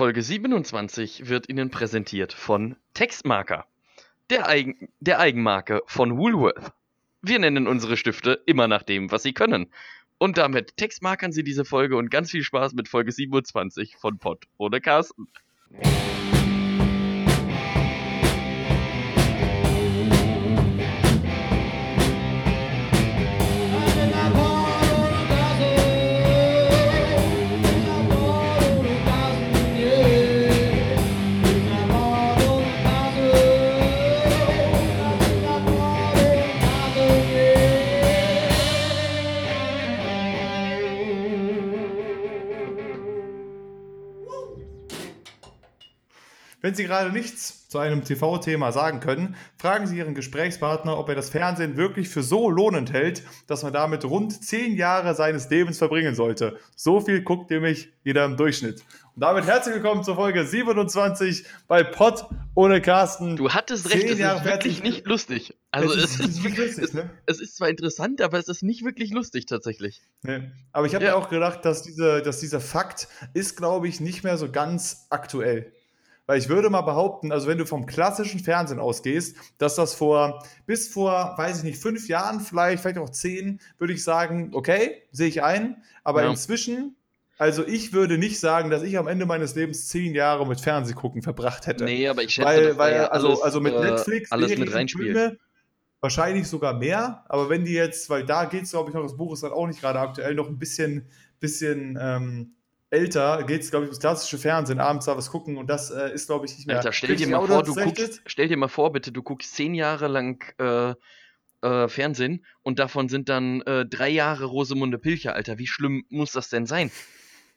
Folge 27 wird Ihnen präsentiert von Textmarker, der, Eigen der Eigenmarke von Woolworth. Wir nennen unsere Stifte immer nach dem, was sie können. Und damit textmarkern Sie diese Folge und ganz viel Spaß mit Folge 27 von Pott ohne Carsten. Wenn Sie gerade nichts zu einem TV-Thema sagen können, fragen Sie Ihren Gesprächspartner, ob er das Fernsehen wirklich für so lohnend hält, dass man damit rund zehn Jahre seines Lebens verbringen sollte. So viel guckt nämlich jeder im Durchschnitt. Und damit herzlich willkommen zur Folge 27 bei Pott ohne Carsten. Du hattest recht, Zehn es Jahre ist wirklich nicht lustig. Also Es ist- es ist lustig, es, ne? es ist zwar interessant, aber es ist nicht wirklich lustig tatsächlich. Nee. Aber ich habe Ja. mir auch gedacht, dass, diese, dass dieser Fakt ist, glaube ich, nicht mehr so ganz aktuell. Weil ich würde mal behaupten, also wenn du vom klassischen Fernsehen ausgehst, dass das vor, bis vor, weiß ich nicht, fünf Jahren vielleicht, vielleicht auch zehn, würde ich sagen, okay, sehe ich ein. Aber Ja. inzwischen, also ich würde nicht sagen, dass ich am Ende meines Lebens zehn Jahre mit Fernsehgucken verbracht hätte. Nee, aber ich schätze, weil, weil ja also, alles, also mit äh, Netflix, alles mit. Filme, wahrscheinlich sogar mehr. Aber wenn die jetzt, weil da geht es, glaube ich, noch, das Buch ist dann auch nicht gerade aktuell, noch ein bisschen, bisschen ähm, älter, geht es, glaube ich, ums klassische Fernsehen, abends da was gucken und das äh, ist, glaube ich, nicht mehr. Alter, stell dir mal vor, das du guckst, stell dir mal vor, bitte, du guckst zehn Jahre lang äh, äh, Fernsehen und davon sind dann äh, drei Jahre Rosemunde Pilcher, Alter. Wie schlimm muss das denn sein?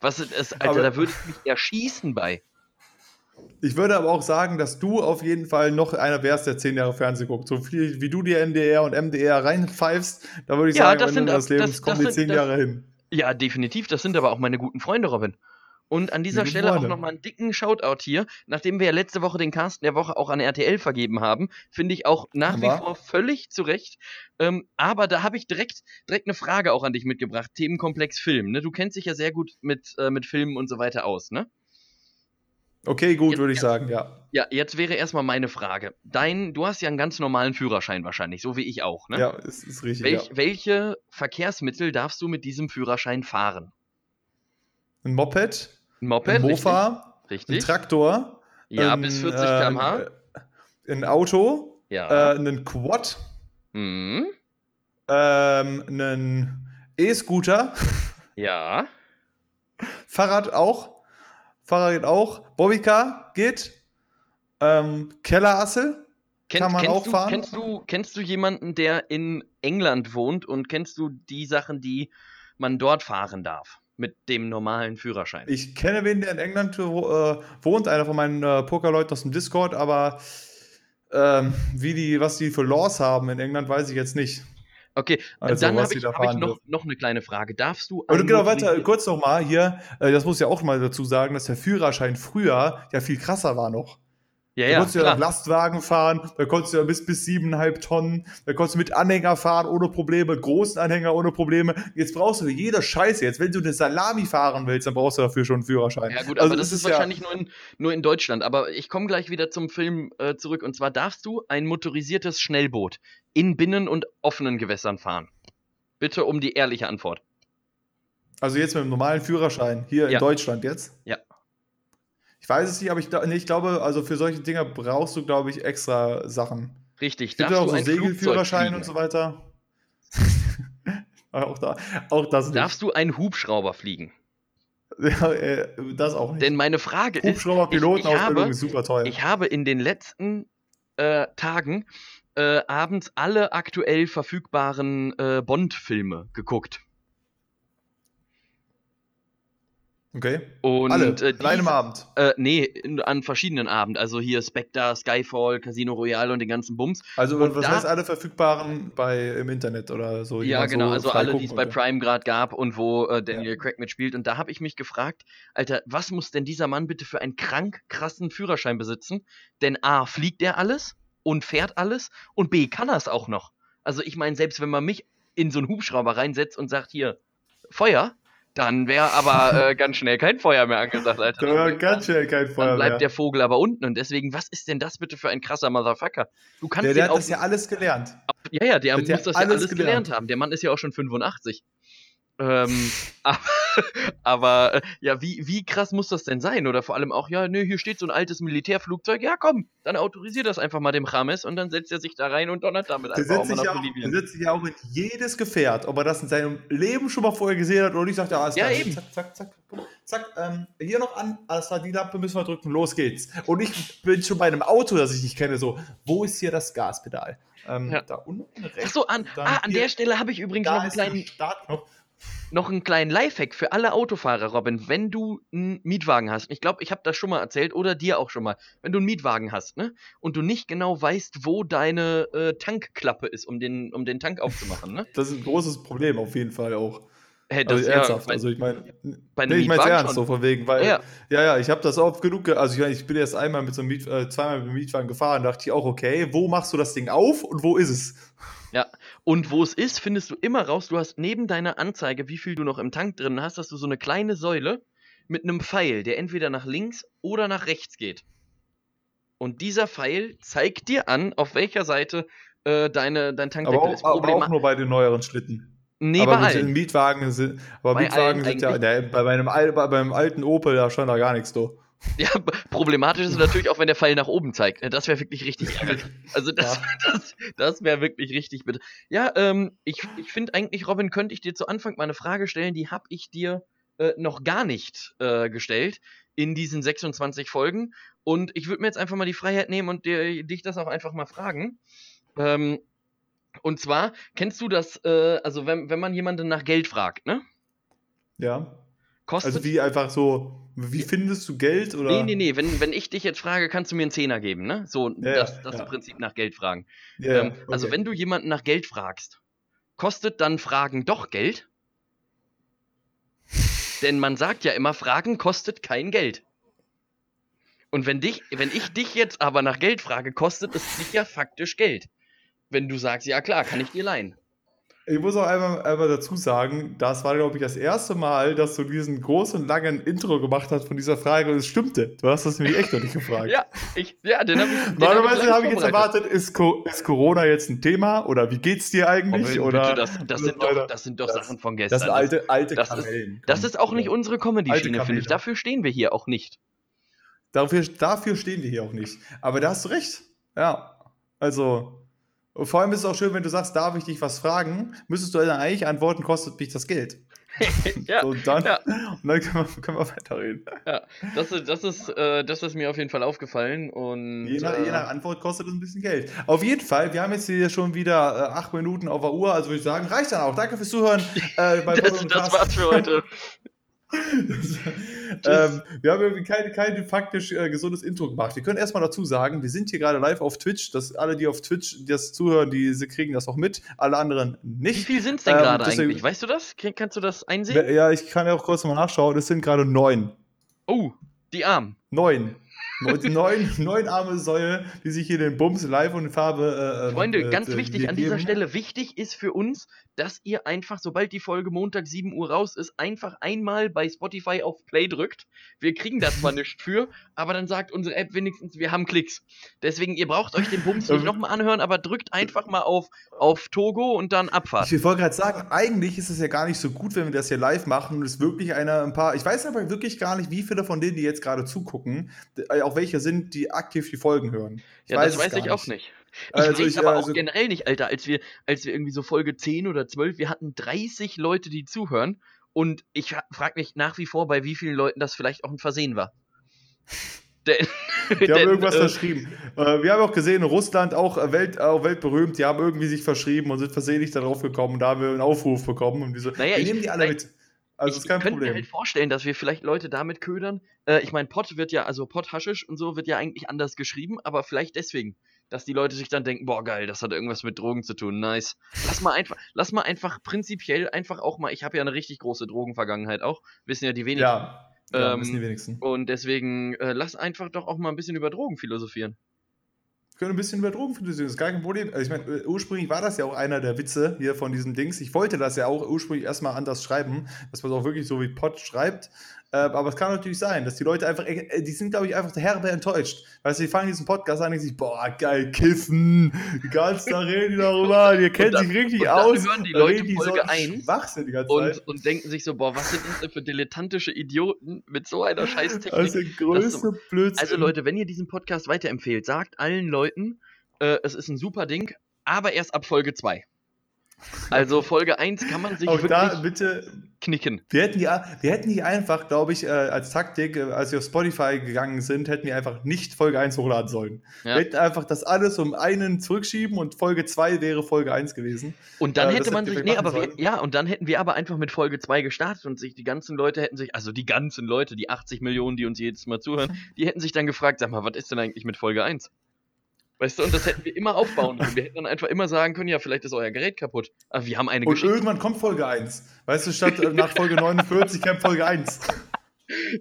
Was ist es, Alter, Aber- da würde ich mich erschießen bei. Ich würde aber auch sagen, dass du auf jeden Fall noch einer wärst, der zehn Jahre Fernsehen guckt. So viel wie du dir NDR und MDR reinpfeifst, da würde ich Ja, sagen, das am sind Ende auch- des Lebens das- kommen das die zehn das- Jahre hin. Ja, definitiv. Das sind aber auch meine guten Freunde, Robin. Und an dieser Liebe Stelle auch nochmal einen dicken Shoutout hier. Nachdem wir ja letzte Woche den Carsten der Woche auch an RTL vergeben haben, finde ich auch nach wie Aber- vor völlig zu Recht. Ähm, aber da habe ich direkt, direkt eine Frage auch an dich mitgebracht. Themenkomplex Film. Ne? Du kennst dich ja sehr gut mit, äh, mit Filmen und so weiter aus, ne? Okay, gut, würde ich sagen, ja. Ja, jetzt wäre erstmal meine Frage. Dein, du hast ja einen ganz normalen Führerschein wahrscheinlich, so wie ich auch, ne? Ja, ist, ist richtig. Welch, ja. Welche Verkehrsmittel darfst du mit diesem Führerschein fahren? Ein Moped, Ein Moped? ein Mofa, Richtig? ein Traktor, ja, ein, bis 40 äh, km/h. Ein, ein Auto, ja. äh, einen Quad, Mhm. ähm, einen E-Scooter, Ja. Fahrrad auch, Fahrrad geht auch, Bobbycar geht, ähm, Kellerassel, Kann man kennst auch du, fahren? Kennst du, kennst du jemanden, der in England wohnt und kennst du die Sachen, die man dort fahren darf? Mit dem normalen Führerschein. Ich kenne wen, der in England äh, wohnt, einer von meinen äh, Pokerleuten aus dem Discord, aber ähm, wie die, was die für Laws haben in England, weiß ich jetzt nicht. Okay, Also, dann habe ich, da hab ich noch, noch eine kleine Frage. Darfst du. Und ein genau, warte, kurz noch mal hier, äh, das muss ja auch mal dazu sagen, dass der Führerschein früher ja viel krasser war noch. Ja, Da ja, konntest du ja auf Lastwagen fahren, da konntest du ja bis, bis siebeneinhalb Tonnen, da konntest du mit Anhänger fahren ohne Probleme, großen Anhänger ohne Probleme. Jetzt brauchst du für jede Scheiße, jetzt wenn du eine Salami fahren willst, dann brauchst du dafür schon einen Führerschein. Ja gut, Also aber das es ist ja- wahrscheinlich nur, in, nur in Deutschland. Aber ich komme gleich wieder zum Film äh, zurück. Und zwar darfst du ein motorisiertes Schnellboot in Binnen- und offenen Gewässern fahren. Bitte um die ehrliche Antwort. Also jetzt mit dem normalen Führerschein, hier Ja. in Deutschland jetzt? Ja. Ich weiß es nicht, aber ich, nee, ich glaube, also für solche Dinger brauchst du, glaube ich, extra Sachen. Richtig. Gibt ja darfst auch du so Segelführerschein und so weiter. auch, da, auch das nicht. Darfst du einen Hubschrauber fliegen? Ja, äh, das auch nicht. Denn meine Frage ist, Hubschrauber-Pilotenausbildung ich habe- ist super teuer. ich habe in den letzten äh, Tagen äh, abends alle aktuell verfügbaren äh, Bond-Filme geguckt. Okay. Und, Alle, äh, an einem Abend. Äh, nee, an verschiedenen Abenden. Also hier Spectre, Skyfall, Casino Royale und den ganzen Bums. Also, und was da- heißt alle verfügbaren bei, im Internet oder so? Ja, genau, so also alle, die es bei? Prime gerade gab und wo äh, Daniel Craig mitspielt. Und da habe ich mich gefragt, Alter, was muss denn dieser Mann bitte für einen krank krassen Führerschein besitzen? Denn A, fliegt er alles und fährt alles und B, kann er es auch noch. Also ich meine, selbst wenn man mich in so einen Hubschrauber reinsetzt und sagt, hier, Feuer, Dann wäre aber äh, ganz schnell kein Feuer mehr angesagt, Alter. Da war ganz schnell kein Feuer Dann bleibt mehr. der Vogel aber unten. Und deswegen, was ist denn das bitte für ein krasser Motherfucker? Du kannst Der, der hat auch. das ja alles gelernt. ja, ja, der hat muss das ja alles alles gelernt. gelernt. haben. Der Mann ist ja auch schon 85. Ähm, aber, äh, ja, wie, wie krass muss das denn sein? Oder vor allem auch, ja, nö, hier steht so ein altes Militärflugzeug. Ja, komm, dann autorisier das einfach mal dem Rames und dann setzt er sich da rein und donnert damit Der einfach mal nach ja auch, der Bolivien. setzt sich ja auch in jedes Gefährt, ob er das in seinem Leben schon mal vorher gesehen hat oder nicht, sagt er, alles Ja, klar, eben. zack, zack, zack, zack, ähm, hier noch an, alles klar, die Lampe müssen wir drücken, los geht's. Und ich bin schon bei einem Auto, das ich nicht kenne, so, wo ist hier das Gaspedal? Ähm, Ja. Da unten rechts. Ach so, an, ah, an der Stelle habe ich übrigens noch einen der kleinen, Startknopf. Noch einen kleinen Lifehack für alle Autofahrer, Robin. Wenn du einen Mietwagen hast, ich glaube, ich habe das schon mal erzählt oder dir auch schon mal, wenn du einen Mietwagen hast, ne, und du nicht genau weißt, wo deine äh, Tankklappe ist, um den, um den Tank aufzumachen, ne? Das ist ein großes Problem auf jeden Fall auch. Hey, das Also ist ernsthaft, ja, also ich meine, nee, ich meine Mietwagen ernst, schon. so von wegen, weil, Ja. ja, ja, ich habe das oft genug, ge also ich, meine, ich bin erst einmal mit so einem Miet, äh, zweimal mit dem Mietwagen gefahren, dachte ich auch, okay, wo machst du das Ding auf und wo ist es? Und wo es ist, findest du immer raus. Du hast neben deiner Anzeige, wie viel du noch im Tank drin hast, hast du so eine kleine Säule mit einem Pfeil, der entweder nach links oder nach rechts geht. Und dieser Pfeil zeigt dir an, auf welcher Seite äh, deine, dein Tankdeckel Aber auch, ist. aber Problema auch nur bei den neueren Schlitten. nee, aber bei allen. Mietwagen sind, aber Bei Mietwagen sind ja, ne, bei, meinem, bei meinem alten Opel, da stand da gar nichts, du. Ja, problematisch ist es natürlich auch, wenn der Pfeil nach oben zeigt. Ne, Das wäre wirklich richtig ärgerlich. Also das, das, das wäre wirklich richtig bitte. Ja, ähm, ich, ich finde eigentlich, Robin, könnte ich dir zu Anfang mal eine Frage stellen, die habe ich dir äh, noch gar nicht äh, gestellt in diesen 26 Folgen. Und ich würde mir jetzt einfach mal die Freiheit nehmen und dir, dich das auch einfach mal fragen. Ähm, und zwar, kennst du das, äh, also wenn, wenn man jemanden nach Geld fragt, ne? Ja. Kostet Also wie einfach so, wie findest du Geld oder? Nee, nee, nee. Wenn, wenn ich dich jetzt frage, kannst du mir einen Zehner geben, ne? So, Ja, das, das ja. im Prinzip nach Geld fragen. Ja, ähm, Also, okay. wenn du jemanden nach Geld fragst, kostet dann Fragen doch Geld? Denn man sagt ja immer, Fragen kostet kein Geld. Und wenn, dich, wenn ich dich jetzt aber nach Geld frage, kostet es dich ja faktisch Geld. Wenn du sagst, ja klar, kann ich dir leihen. Ich muss auch einmal, einmal dazu sagen, das war, glaube ich, das erste Mal, dass du diesen großen, langen Intro gemacht hast von dieser Frage und es stimmte. Du hast das nämlich echt noch nicht gefragt. Ja, ich, ja, den habe ich. Normalerweise habe ich jetzt erwartet, ist, ist Corona jetzt ein Thema oder wie geht's dir eigentlich? Robin, oder bitte, das, das, sind doch, das sind doch Das- Sachen von das gestern. sind alte, alte das ist- Kamellen. Das Komm, ist auch nicht unsere Comedy-Schiene, finde ich. Dafür stehen wir hier auch nicht. Dafür, dafür stehen wir hier auch nicht. Aber da hast du recht. Ja. Also, und vor allem ist es auch schön, wenn du sagst, darf ich dich was fragen, müsstest du dann eigentlich antworten, kostet mich das Geld. ja, und dann, ja. und dann können, wir, können wir weiterreden. das, ist- das, ist, äh, das ist mir auf jeden Fall aufgefallen. Und, Je nach, äh, je nach Antwort kostet es ein bisschen Geld. Auf jeden Fall, wir haben jetzt hier schon wieder äh, acht Minuten auf der Uhr, also würde ich sagen, reicht dann auch. Danke fürs Zuhören. Äh, das, das war's für heute. ähm, wir haben irgendwie kein, kein faktisch äh, gesundes Intro gemacht. Wir können erstmal dazu sagen, wir sind hier gerade live auf Twitch. Dass alle, die auf Twitch das zuhören, die sie kriegen das auch mit. Alle anderen Wie nicht. viel sind es denn Ähm, gerade eigentlich? Weißt du das? Kannst du das einsehen? Ja, ich kann ja auch kurz mal nachschauen. Es sind gerade neun. Oh, die Armen. Neun. Neun, neun, arme Säue, die sich hier den Bums live und in Farbe. Äh, Freunde, äh, ganz äh, wichtig an dieser. Stelle, wichtig ist für uns, dass ihr einfach, sobald die Folge Montag 7 Uhr raus ist, einfach einmal bei Spotify auf Play drückt. Wir kriegen da zwar nichts für, aber dann sagt unsere App wenigstens, wir haben Klicks. Deswegen, ihr braucht euch den Bums nicht Ähm. nochmal anhören, aber drückt einfach mal auf, auf Togo und dann Abfahrt. Ich wollte gerade sagen, eigentlich ist es ja gar nicht so gut, wenn wir das hier live machen und es wirklich einer ein paar, ich weiß aber wirklich gar nicht, wie viele von denen, die jetzt gerade zugucken, äh, auch welche sind, die aktiv die Folgen hören. Ich ja, das es weiß ich auch nicht. Ich Also weiß ich, aber also- auch generell nicht, Alter, als wir, als wir irgendwie so Folge 10 oder 12, wir hatten 30 Leute, die zuhören. Und ich frage mich nach wie vor, bei wie vielen Leuten das vielleicht auch ein Versehen war. Denn, Die haben denn, irgendwas äh, verschrieben. Äh, wir haben auch gesehen, Russland auch, äh, Welt, auch weltberühmt, die haben irgendwie sich verschrieben und sind versehentlich darauf gekommen. Da haben wir einen Aufruf bekommen. Und so, Naja, wir ich- nehmen die alle mit. Also ich ist kein könnte mir Problem. halt vorstellen, dass wir vielleicht Leute damit ködern. Äh, ich meine, Pott wird ja, also Pott Haschisch und so wird ja eigentlich anders geschrieben, aber vielleicht deswegen, dass die Leute sich dann denken, boah geil, das hat irgendwas mit Drogen zu tun, nice. Lass mal einfach, lass mal einfach prinzipiell einfach auch mal, ich habe ja eine richtig große Drogenvergangenheit auch, wissen ja die wenigsten. ja, ja Ähm, wissen die wenigsten. Und deswegen äh, lass einfach doch auch mal ein bisschen über Drogen philosophieren. können ein bisschen über Drogen philosophieren, das ist gar kein Problem. Also ich meine, äh, ursprünglich war das ja auch einer der Witze hier von diesem Dings. Ich wollte das ja auch ursprünglich erstmal anders schreiben, dass man es auch wirklich so wie Pott schreibt. Äh, aber es kann natürlich sein, dass die Leute einfach, äh, die sind, glaube ich, einfach herbe enttäuscht. Weißt du, die fangen diesen Podcast an und sich, boah, geil, kiffen, die ganze Tag reden die darüber, die kennen sich richtig und aus. hören die Leute die Folge so 1 Schwachsinn die ganze und, Zeit. und denken sich so, boah, was sind das denn für dilettantische Idioten mit so einer Scheißtechnik? Das ist der größte Blödsinn. Also Leute, wenn ihr diesen Podcast weiterempfehlt, sagt allen Leuten, äh, es ist ein super Ding, aber erst ab Folge 2. Also Folge 1 kann man sich auch da bitte, knicken. wir hätten die, wir hätten die einfach, glaube ich, äh, als Taktik, äh, als wir auf Spotify gegangen sind, hätten wir einfach nicht Folge 1 hochladen sollen. Ja. Wir hätten einfach das alles um einen zurückschieben und Folge 2 wäre Folge 1 gewesen. Und dann Äh, hätte man hätten sich, wir nee, aber wir, ja, und dann hätten wir aber einfach mit Folge 2 gestartet und sich die ganzen Leute hätten sich, also die ganzen Leute, die 80 Millionen, die uns jedes Mal zuhören, die hätten sich dann gefragt, sag mal, was ist denn eigentlich mit Folge 1? Weißt du, und das hätten wir immer aufbauen können. Wir hätten dann einfach immer sagen können, ja, vielleicht ist euer Gerät kaputt. Aber wir haben eine Und Geschichte. irgendwann kommt Folge 1. Weißt du, statt äh, nach Folge 49 kommt Folge 1.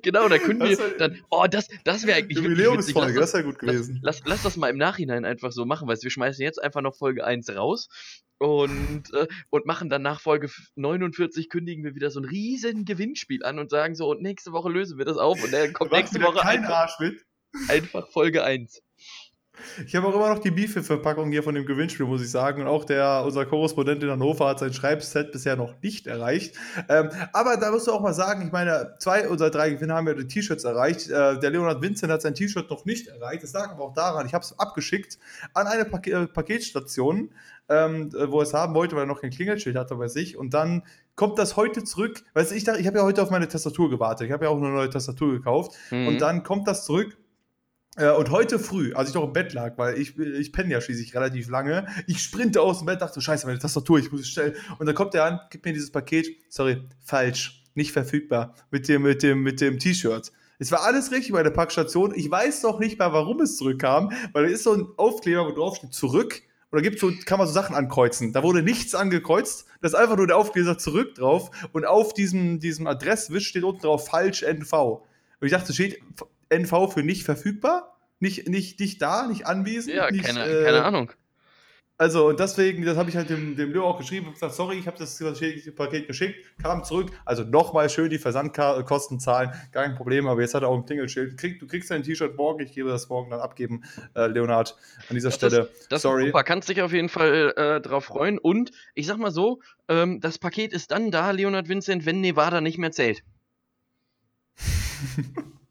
Genau, da können wir Das wär- dann, oh, das, das wäre eigentlich wirklich witzig. Jubiläumsfolge, Lass das wäre gut gewesen. Lass, lass das mal im Nachhinein einfach so machen, weißt du, wir schmeißen jetzt einfach noch Folge 1 raus und, äh, und machen dann nach Folge 49 kündigen wir wieder so ein riesen Gewinnspiel an und sagen so, und nächste Woche lösen wir das auf und dann kommt Macht nächste Woche kein einfach, Arsch mit. einfach Folge 1. Ich habe auch immer noch die Beefy-Verpackung hier von dem Gewinnspiel, muss ich sagen. Und auch der, unser Korrespondent in Hannover hat sein Schreibset bisher noch nicht erreicht. Ähm, aber da musst du auch mal sagen, ich meine, zwei unserer drei Gewinner haben ja die T-Shirts erreicht. Äh, der Leonard Vincent hat sein T-Shirt noch nicht erreicht. Das lag aber auch daran, ich habe es abgeschickt an eine Pak äh, Paketstation, ähm, äh, wo er es haben wollte, weil er noch kein Klingelschild hatte bei sich. Und dann kommt das heute zurück. Weißt du, ich dachte, ich habe ja heute auf meine Tastatur gewartet. Ich habe ja auch eine neue Tastatur gekauft. Mhm. Und dann kommt das zurück. Äh, Und heute früh, als ich noch im Bett lag, weil ich, ich penne ja schließlich relativ lange, ich sprinte aus dem Bett, dachte, scheiße, meine Tastatur, ich muss es stellen. Und dann kommt er an, gibt mir dieses Paket, sorry, falsch, nicht verfügbar, mit dem, mit dem, mit dem T-Shirt. Es war alles richtig bei der Packstation. Ich weiß doch nicht mal, warum es zurückkam, weil da ist so ein Aufkleber, wo drauf steht, zurück. Und da gibt's so, kann man so Sachen ankreuzen. Da wurde nichts angekreuzt. Da ist einfach nur der Aufkleber zurück drauf. Und auf diesem, diesem Adresswisch steht unten drauf falsch NV. Und ich dachte, steht NV für nicht verfügbar? Nicht, nicht, nicht da, nicht anwesend? ja, nicht, keine, äh, keine Ahnung. Also, und deswegen, das habe ich halt dem, dem Leo auch geschrieben und gesagt, sorry, ich habe das Paket geschickt, kam zurück. Also nochmal schön die Versandkosten zahlen, gar kein Problem, aber jetzt hat er auch ein Klingelschild. Krieg, du kriegst dein T-Shirt morgen, ich gebe das morgen dann abgeben, äh, Leonard, an dieser Das Stelle. Das sorry. ist super, kannst dich auf jeden Fall äh, drauf freuen. Und ich sag mal so, ähm, das Paket ist dann da, Leonard Vincent, wenn Nevada nicht mehr zählt.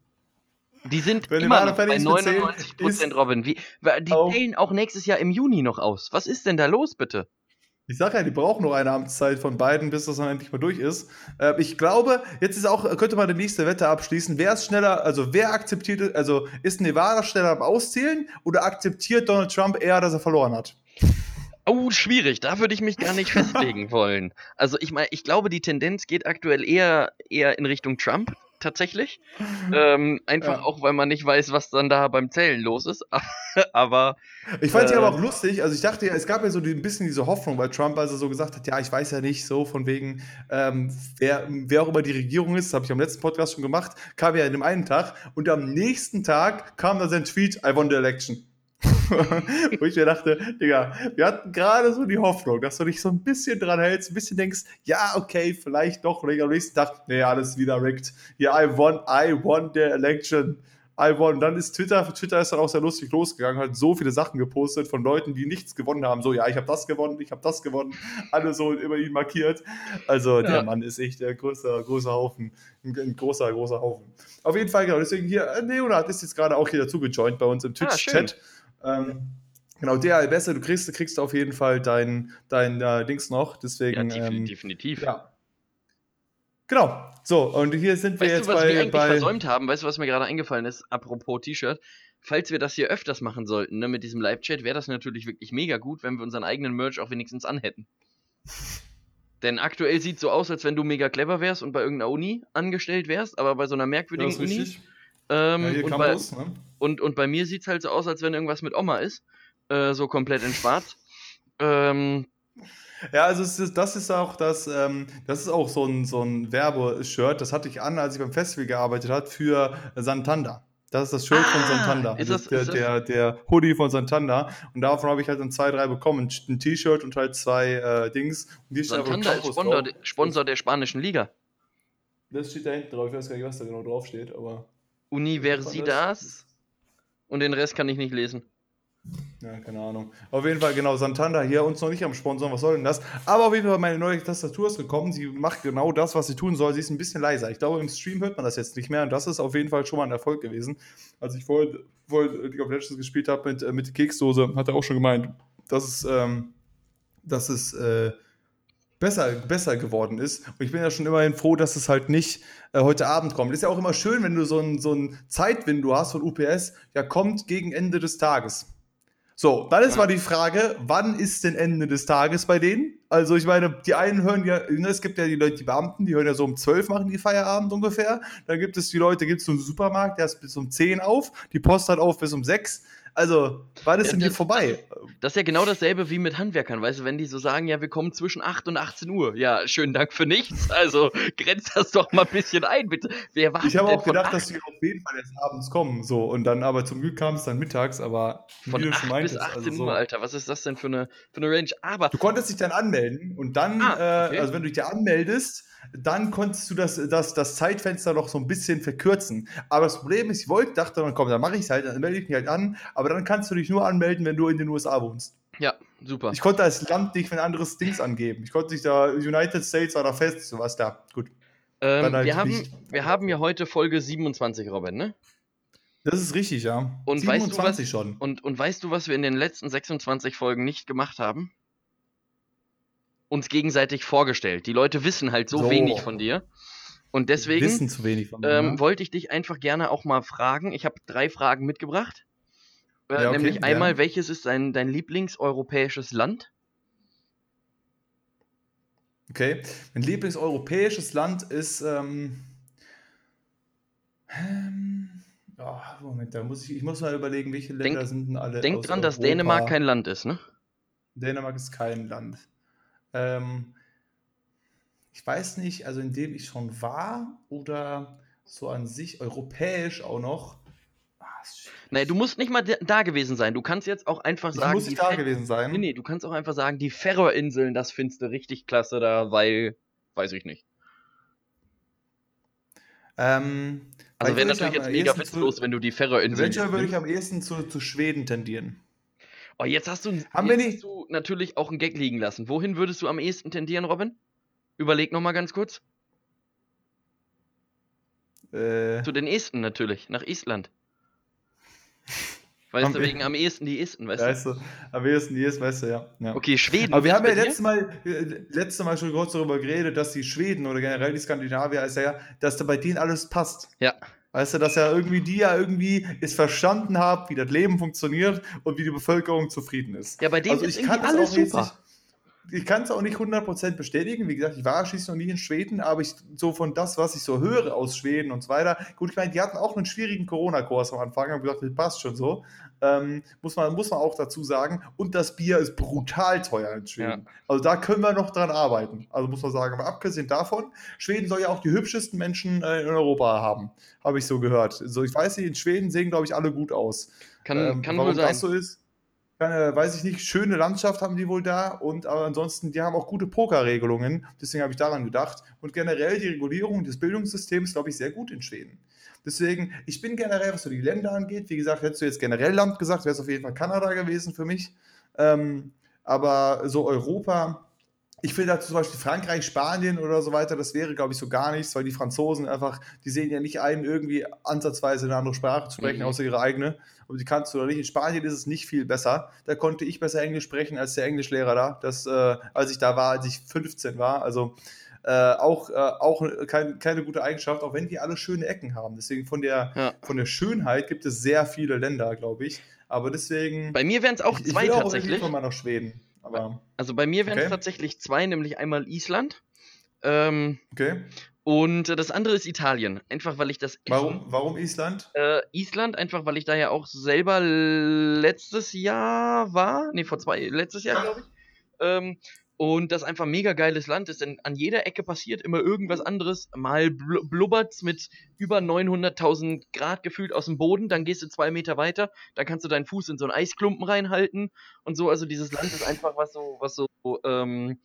Die sind Wenn immer noch bei fertig ist mit zählen, 99% ist Robin. Wie, die auch- zählen auch nächstes Jahr im Juni noch aus. Was ist denn da los, bitte? Ich sage ja, die brauchen nur eine Amtszeit von beiden, bis das dann endlich mal durch ist. Äh, ich glaube, jetzt ist auch, könnte man die nächste Wette abschließen. Wer ist schneller, also wer akzeptiert, also ist Nevada schneller am Auszählen oder akzeptiert Donald Trump eher, dass er verloren hat? Oh, schwierig. Da würde ich mich gar nicht festlegen wollen. Also ich meine, ich glaube, die Tendenz geht aktuell eher, eher in Richtung Trump, tatsächlich. Ähm, einfach Ja. auch, weil man nicht weiß, was dann da beim Zählen los ist. Aber Ich fand es Äh. aber auch lustig. Also ich dachte ja, es gab ja so ein bisschen diese Hoffnung bei Trump, als er so gesagt hat, ja, ich weiß ja nicht so von wegen, ähm, wer, wer auch immer die Regierung ist, das habe ich am letzten Podcast schon gemacht, kam ja in dem einen Tag und am nächsten Tag kam dann sein Tweet, I won the election. Wo ich mir dachte, Digga, wir hatten gerade so die Hoffnung, dass du dich so ein bisschen dran hältst, ein bisschen denkst, ja, okay, vielleicht doch, und am nächsten Tag, nee, alles wieder rigged. Ja, I won, I won the election. I won. Dann ist Twitter, Twitter ist dann auch sehr lustig losgegangen, hat so viele Sachen gepostet von Leuten, die nichts gewonnen haben. So, ja, ich habe das gewonnen, ich habe das gewonnen. Alle so immer ihn markiert. Also, Ja. der Mann ist echt der größte, große Haufen. Ein, ein großer, großer Haufen. Auf jeden Fall, genau. Deswegen hier, äh, Leonard ist jetzt gerade auch hier dazu gejoint bei uns im Ah, Twitch-Chat. Ähm, genau, der Beste, du kriegst, du kriegst auf jeden Fall dein, dein äh, Dings noch. ja, Deswegen, defin- ähm, definitiv. ja. Genau. So, und hier sind wir Weißt jetzt du, was wir bei, eigentlich bei versäumt haben? Weißt du, was mir gerade eingefallen ist? Apropos T-Shirt. Falls wir das hier öfters machen sollten, ne, mit diesem Live-Chat, wäre das natürlich wirklich mega gut, wenn wir unseren eigenen Merch auch wenigstens anhätten. Denn aktuell sieht so aus, als wenn du mega clever wärst und bei irgendeiner Uni angestellt wärst, aber bei so einer Ja, merkwürdigen Uni. richtig. Ähm, Ja, hier und, bei, ne? und, und bei mir sieht es halt so aus, als wenn irgendwas mit Oma ist. Äh, so komplett in schwarz. Ähm, Ja, also ist, das ist auch das, ähm, das ist auch so ein, so ein Werbeshirt, das hatte ich an, als ich beim Festival gearbeitet habe für Santander. Das ist das Shirt von Ah, Santander. ist das das- ist ist der, das- der, der Hoodie von Santander. Und davon habe ich halt dann zwei, drei bekommen. Ein T-Shirt und halt zwei äh, Dings. Und einfach Santander ist Sponsor. Sponsor der spanischen Liga. Das steht da hinten drauf. Ich weiß gar nicht, was da genau drauf steht, aber. Universidas. Und den Rest kann ich nicht lesen. Ja, keine Ahnung. Auf jeden Fall, genau, Santander hier uns noch nicht am Sponsoren, was soll denn das? Aber auf jeden Fall, meine neue Tastatur ist gekommen. Sie macht genau das, was sie tun soll. Sie ist ein bisschen leiser. Ich glaube, im Stream hört man das jetzt nicht mehr. Und das ist auf jeden Fall schon mal ein Erfolg gewesen. Als ich vorhin, vorhin League of Legends gespielt habe mit, äh, mit der Keksdose, hat er auch schon gemeint, dass es, ähm, dass es äh, besser, besser geworden ist. Und ich bin ja schon immerhin froh, dass es halt nicht äh, heute Abend kommt. Ist ja auch immer schön, wenn du so ein, so ein Zeitwindow hast von UPS, ja, kommt gegen Ende des Tages. So, dann ist mal die Frage, wann ist denn Ende des Tages bei denen? Also ich meine, die einen hören ja, ne, es gibt ja die Leute, die Beamten, die hören ja so um 12 machen die Feierabend ungefähr. Dann gibt es die Leute, gibt es so einen Supermarkt, der ist bis um 10 auf, die Post hat auf bis um 6. Also, wann ist Ja, denn hier das- vorbei? Das ist ja genau dasselbe wie mit Handwerkern, weißt du, wenn die so sagen, ja, wir kommen zwischen 8 und 18 Uhr. Ja, schönen Dank für nichts. Also grenzt das doch mal ein bisschen ein, bitte. Wer wartet Ich habe auch gedacht, 8, dass die auf jeden Fall erst abends kommen, so. Und dann, aber zum Glück kam es dann mittags, aber von wie du 8 schon bis meintest, 18 also so. Uhr, Alter? Was ist das denn für eine, für eine Range? Aber Du konntest dich dann anmelden und dann, Ah, okay. äh, also wenn du dich da anmeldest, dann konntest du das, das, das Zeitfenster noch so ein bisschen verkürzen. Aber das Problem ist, ich wollte, dachte dann, komm, dann mache ich es halt, dann melde ich mich halt an, aber dann kannst du dich nur anmelden, wenn du in den USA wohnst. ja, super. Ich konnte als Land nicht ein anderes Dings angeben. Ich konnte nicht da, United States war da fest, so was da. Gut. Ähm, halt wir, haben, nicht. wir haben ja heute Folge 27, Robin, ne? Das ist richtig, ja. Und weißt du was- schon. Und, und weißt du, was wir in den letzten 26 Folgen nicht gemacht haben? Uns gegenseitig vorgestellt. Die Leute wissen halt so, So. wenig von dir. Und deswegen Wissen zu wenig von mir. ähm, wollte ich dich einfach gerne auch mal fragen. Ich habe drei Fragen mitgebracht. Äh, Ja, okay, nämlich einmal, welches ist dein, dein Lieblingseuropäisches Land? Okay. Mein Lieblingseuropäisches Land ist. Ähm, ähm, oh, Moment, da muss ich, ich muss mal überlegen, welche Länder Denk- sind denn alle. Denk dran, dass Europa? Dänemark kein Land ist, ne? Dänemark ist kein Land. Ähm, ich weiß nicht, also in dem ich schon war oder so an sich europäisch auch noch. Ah, du musst nicht mal da- gewesen sein. Du kannst jetzt auch einfach sagen. muss die nicht da Fer- gewesen sein. Nee, nee, du kannst auch einfach sagen, die Färöerinseln, das findest du richtig klasse da, weil. Weiß ich nicht. Ähm, Also wäre natürlich jetzt mega witzlos, wenn du die Färöerinseln. Welcher würde ich nimmst. am ehesten zu, zu Schweden tendieren? Oh, jetzt hast du, Haben jetzt hast du natürlich auch einen Gag liegen lassen. Wohin würdest du am ehesten tendieren, Robin? Überleg nochmal ganz kurz. Äh, Zu den Esten natürlich, nach Island. Weißt Am du, wegen am ehesten die Esten, weißt weißt du, am ehesten hier ist, weißt du, ja. ja. Okay, Schweden. Aber wir haben ja letztes Mal, äh, letztes Mal schon kurz darüber geredet, dass die Schweden oder generell die Skandinavier, ist ja, dass da bei denen alles passt. Ja. Weißt du, dass ja irgendwie die ja irgendwie es verstanden haben, wie das Leben funktioniert und wie die Bevölkerung zufrieden ist. Ja, bei denen Also ist irgendwie alles super. Ich kann es auch nicht 100% bestätigen. Wie gesagt, ich war schließlich noch nie in Schweden, aber ich so von das, was ich so höre aus Schweden und so weiter. Gut, ich meine, die hatten auch einen schwierigen Corona-Kurs am Anfang, haben gesagt, das passt schon so. Ähm, muss, man, muss man auch dazu sagen. Und das Bier ist brutal teuer in Schweden. Also da können wir noch dran arbeiten. Also muss man sagen. Aber abgesehen davon, Schweden soll ja auch die hübschesten Menschen äh, in Europa haben. Habe ich so gehört. So, ich weiß nicht, in Schweden sehen, glaube ich, alle gut aus. Kann, Ähm, kann warum wohl sein. das so ist, äh, weiß ich nicht. Schöne Landschaft haben die wohl da und aber ansonsten, die haben auch gute Pokerregelungen. Deswegen habe ich daran gedacht. Und generell die Regulierung des Bildungssystems, glaube ich, sehr gut in Schweden. Deswegen, ich bin generell, was so die Länder angeht, wie gesagt, hättest du jetzt generell Land gesagt, wäre es auf jeden Fall Kanada gewesen für mich. Ähm, aber so Europa, ich finde da zum Beispiel Frankreich, Spanien oder so weiter, das wäre, glaube ich, so gar nichts, weil die Franzosen einfach, die sehen ja nicht ein, irgendwie ansatzweise eine andere Sprache zu sprechen, Mhm. außer ihre eigene. Aber die kannst du doch nicht. In Spanien ist es nicht viel besser. Da konnte ich besser Englisch sprechen als der Englischlehrer da, das, äh, als ich da war, als ich 15 war. Also äh, auch, äh, auch kein, keine gute Eigenschaft, auch wenn die alle schöne Ecken haben. Deswegen von der, Ja. von der Schönheit gibt es sehr viele Länder, glaube ich. Aber deswegen. Bei mir wären es auch ich, ich zwei will auch tatsächlich. tatsächlich. mal nach Schweden. Aber, Also bei mir wären es Okay. tatsächlich zwei, nämlich einmal Island. Ähm, okay. und das andere ist Italien. Einfach weil ich das Essen- Warum, warum Island? Äh, Island, einfach weil ich da ja auch selber letztes Jahr war. Nee, vor zwei, letztes Jahr, glaube ich. Ähm, Und das einfach ein mega geiles Land ist, denn an jeder Ecke passiert immer irgendwas anderes. Mal bl blubbert's mit über 900.000 Grad gefühlt aus dem Boden, dann gehst du zwei Meter weiter, dann kannst du deinen Fuß in so einen Eisklumpen reinhalten und so. Also dieses Land ist einfach was so, was so, ähm,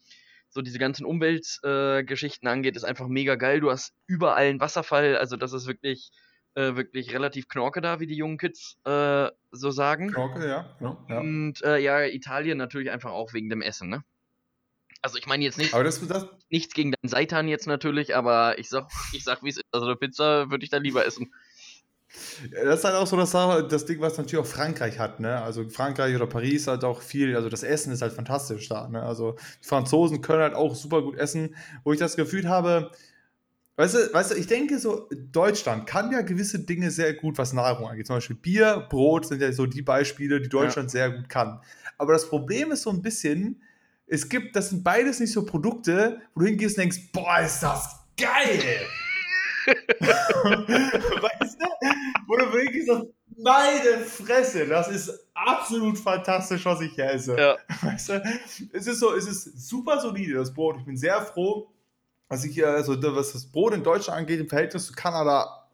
so diese ganzen Umweltgeschichten äh, angeht, ist einfach mega geil. Du hast überall einen Wasserfall, also das ist wirklich, äh, wirklich relativ knorke da, wie die jungen Kids äh, so sagen. Knorke, ja. ja, ja. Und äh, ja, Italien natürlich einfach auch wegen dem Essen, ne? Also ich meine jetzt nicht, Aber das, das, nichts gegen deinen Seitan jetzt natürlich, aber ich sag, ich sag, wie es ist. Also eine Pizza würde ich dann lieber essen. das ist halt auch so das, das Ding, was natürlich auch Frankreich hat, ne? Also Frankreich oder Paris halt auch viel, also das Essen ist halt fantastisch da, ne? Also die Franzosen können halt auch super gut essen, wo ich das Gefühl habe, weißt du, weißt du, ich denke so, Deutschland kann ja gewisse Dinge sehr gut, was Nahrung angeht. Zum Beispiel Bier, Brot sind ja so die Beispiele, die Deutschland sehr gut kann. Aber das Problem ist so ein bisschen, es gibt, das sind beides nicht so Produkte, wo du hingehst und denkst, boah, ist das geil! weißt du? Wo du wirklich sagst, meine Fresse, das ist absolut fantastisch, was ich hier esse. Ja. Weißt du? Es ist so, es ist super solide, das Brot. Ich bin sehr froh, dass ich hier, also was das Brot in Deutschland angeht, im Verhältnis zu Kanada,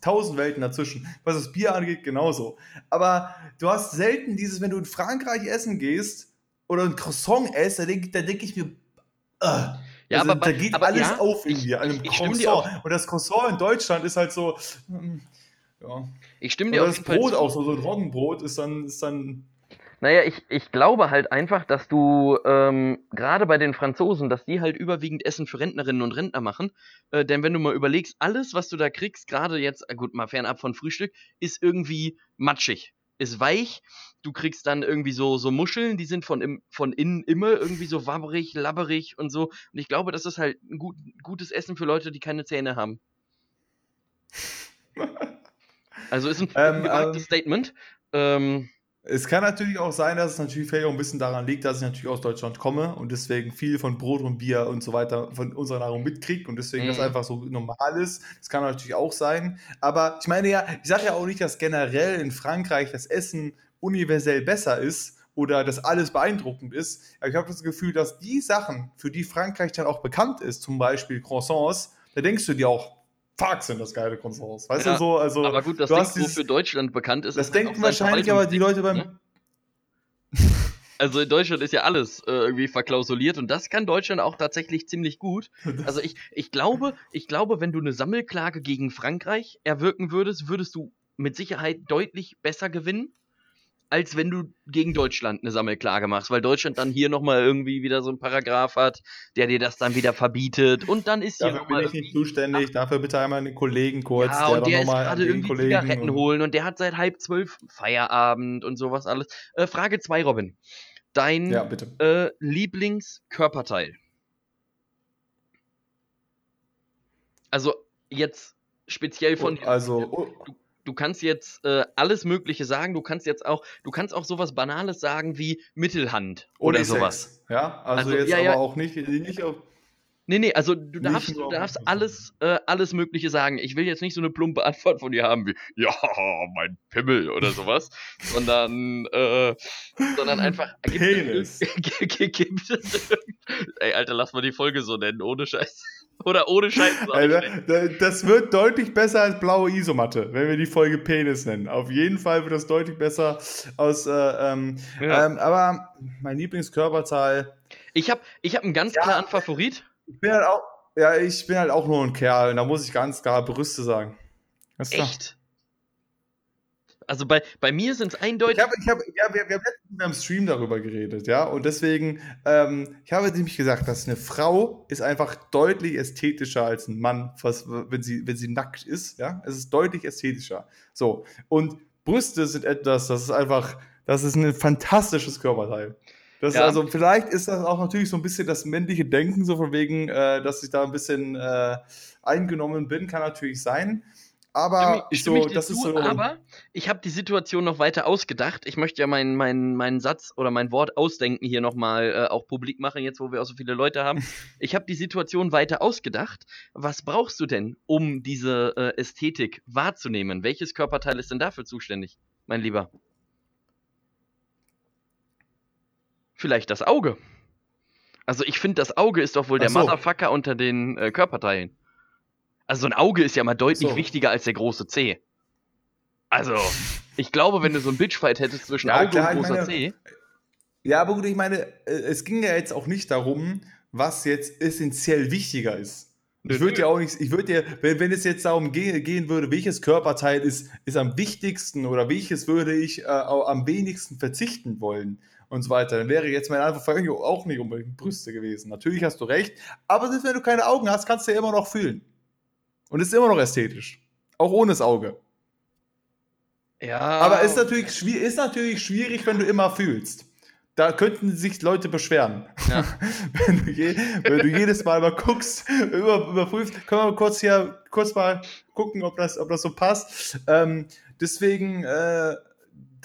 tausend Welten dazwischen. Was das Bier angeht, genauso. Aber du hast selten dieses, wenn du in Frankreich essen gehst oder ein Croissant esst, da denke denk ich mir, äh, Ja, also, aber da geht aber alles ja, auf in an einem ich- ich stimme dir Croissant. Und das Croissant in Deutschland ist halt so, hm, ja. Ich stimme dir Oder auf das Brot auch so, so ein Roggenbrot ist dann, ist dann Naja, ich, ich glaube halt einfach, dass du ähm, gerade bei den Franzosen, dass die halt überwiegend Essen für Rentnerinnen und Rentner machen. Äh, denn wenn du mal überlegst, alles, was du da kriegst, gerade jetzt, äh, gut, mal fernab von Frühstück, ist irgendwie matschig. Ist weich. Du kriegst dann irgendwie so, so Muscheln, die sind von, im, von innen immer irgendwie so wabberig, labberig und so. Und ich glaube, das ist halt ein gut, gutes Essen für Leute, die keine Zähne haben. Also ist ein, Ähm, gewagtes ähm, Statement. Ähm, Es kann natürlich auch sein, dass es natürlich vielleicht auch ein bisschen daran liegt, dass ich natürlich aus Deutschland komme und deswegen viel von Brot und Bier und so weiter von unserer Nahrung mitkriege und deswegen das Mhm. einfach so normal ist. Das kann natürlich auch sein. Aber ich meine ja, ich sage ja auch nicht, dass generell in Frankreich das Essen universell besser ist oder dass alles beeindruckend ist. Aber ich habe das Gefühl, dass die Sachen, für die Frankreich dann auch bekannt ist, zum Beispiel Croissants, da denkst du dir auch, fuck, sind das geile Croissants. Weißt Ja, du so? Also, aber gut, das Ding, hast dieses- wofür Deutschland bekannt ist, das ist halt denken wahrscheinlich aber die Leute beim. ne? Also in Deutschland ist ja alles äh, irgendwie verklausuliert und das kann Deutschland auch tatsächlich ziemlich gut. Also ich, ich glaube, ich glaube, wenn du eine Sammelklage gegen Frankreich erwirken würdest, würdest du mit Sicherheit deutlich besser gewinnen, als wenn du gegen Deutschland eine Sammelklage machst, weil Deutschland dann hier nochmal irgendwie wieder so einen Paragraph hat, der dir das dann wieder verbietet und dann ist hier Dafür bin ich nicht zuständig. Dafür bitte einmal den Kollegen kurz. ja, und dann der ist gerade irgendwie Kollegen Zigaretten und- holen und der hat seit halb zwölf Feierabend und sowas alles. Äh, Frage 2, Robin. Dein Ja, äh, Lieblingskörperteil? Also jetzt speziell von dir. also, oh, Du kannst jetzt äh, alles Mögliche sagen. Du kannst jetzt auch, du kannst auch sowas Banales sagen wie Mittelhand oder Unisex. sowas. Ja, also, Also, jetzt ja, ja. aber auch nicht, nicht auf. Nee, nee, also du darfst, du darfst alles, äh, alles Mögliche sagen. Ich will jetzt nicht so eine plumpe Antwort von dir haben wie, ja, mein Pimmel oder sowas, sondern, äh, sondern einfach. gibt es Penis. gibt es irgend- Ey, Alter, lass mal die Folge so nennen, ohne Scheiß. Oder ohne Scheiß. Alter, das wird deutlich besser als blaue Isomatte, wenn wir die Folge Penis nennen. Auf jeden Fall wird das deutlich besser aus. Äh, ähm, Ja. ähm, aber mein Lieblingskörperteil. Ich habe ich hab einen ganz Ja. klaren Favorit. Ich bin halt auch. Ja, ich bin halt auch nur ein Kerl. Da muss ich ganz klar Brüste sagen. Du? Echt. Also bei, bei mir sind es eindeutig. Ich habe, ich habe, ja, wir, wir haben letztens beim Stream darüber geredet, ja, und deswegen, ähm, ich habe nämlich gesagt, dass eine Frau ist einfach deutlich ästhetischer als ein Mann, was, wenn sie, wenn sie nackt ist, ja, es ist deutlich ästhetischer. So, und Brüste sind etwas, das ist einfach, das ist ein fantastisches Körperteil. Das Ja. ist also, vielleicht ist das auch natürlich so ein bisschen das männliche Denken, so von wegen, äh, dass ich da ein bisschen äh, eingenommen bin, kann natürlich sein. Aber Ich so, das zu, ist so. aber ich habe die Situation noch weiter ausgedacht. Ich möchte ja meinen mein, meinen Satz oder mein Wort ausdenken hier nochmal äh, auch publik machen, jetzt wo wir auch so viele Leute haben. Ich habe die Situation weiter ausgedacht. Was brauchst du denn, um diese äh, Ästhetik wahrzunehmen? Welches Körperteil ist denn dafür zuständig, mein Lieber? Vielleicht das Auge. Also ich finde, das Auge ist doch wohl der so. Motherfucker unter den äh, Körperteilen. Also so ein Auge ist ja mal deutlich so. wichtiger als der große C. Also, ich glaube, wenn du so ein Bitchfight hättest zwischen Ja, Auge klar, und großer meine- C. Ja, aber gut, ich meine, äh, es ging ja jetzt auch nicht darum, was jetzt essentiell wichtiger ist. Ich würde ja auch nicht, ich würde ja, wenn, wenn es jetzt darum ge gehen würde, welches Körperteil ist, ist am wichtigsten oder welches würde ich äh, am wenigsten verzichten wollen und so weiter, dann wäre jetzt meine Antwort auch nicht unbedingt Brüste gewesen. Natürlich hast du recht, aber selbst wenn du keine Augen hast, kannst du ja immer noch fühlen. Und es ist immer noch ästhetisch. Auch ohne das Auge. Ja. Aber ist natürlich, ist natürlich schwierig, wenn du immer fühlst. Da könnten sich Leute beschweren. Ja. wenn, du je, wenn du jedes Mal mal guckst, über, überprüfst, können wir mal kurz hier kurz mal gucken, ob das, ob das so passt. Ähm, deswegen, äh,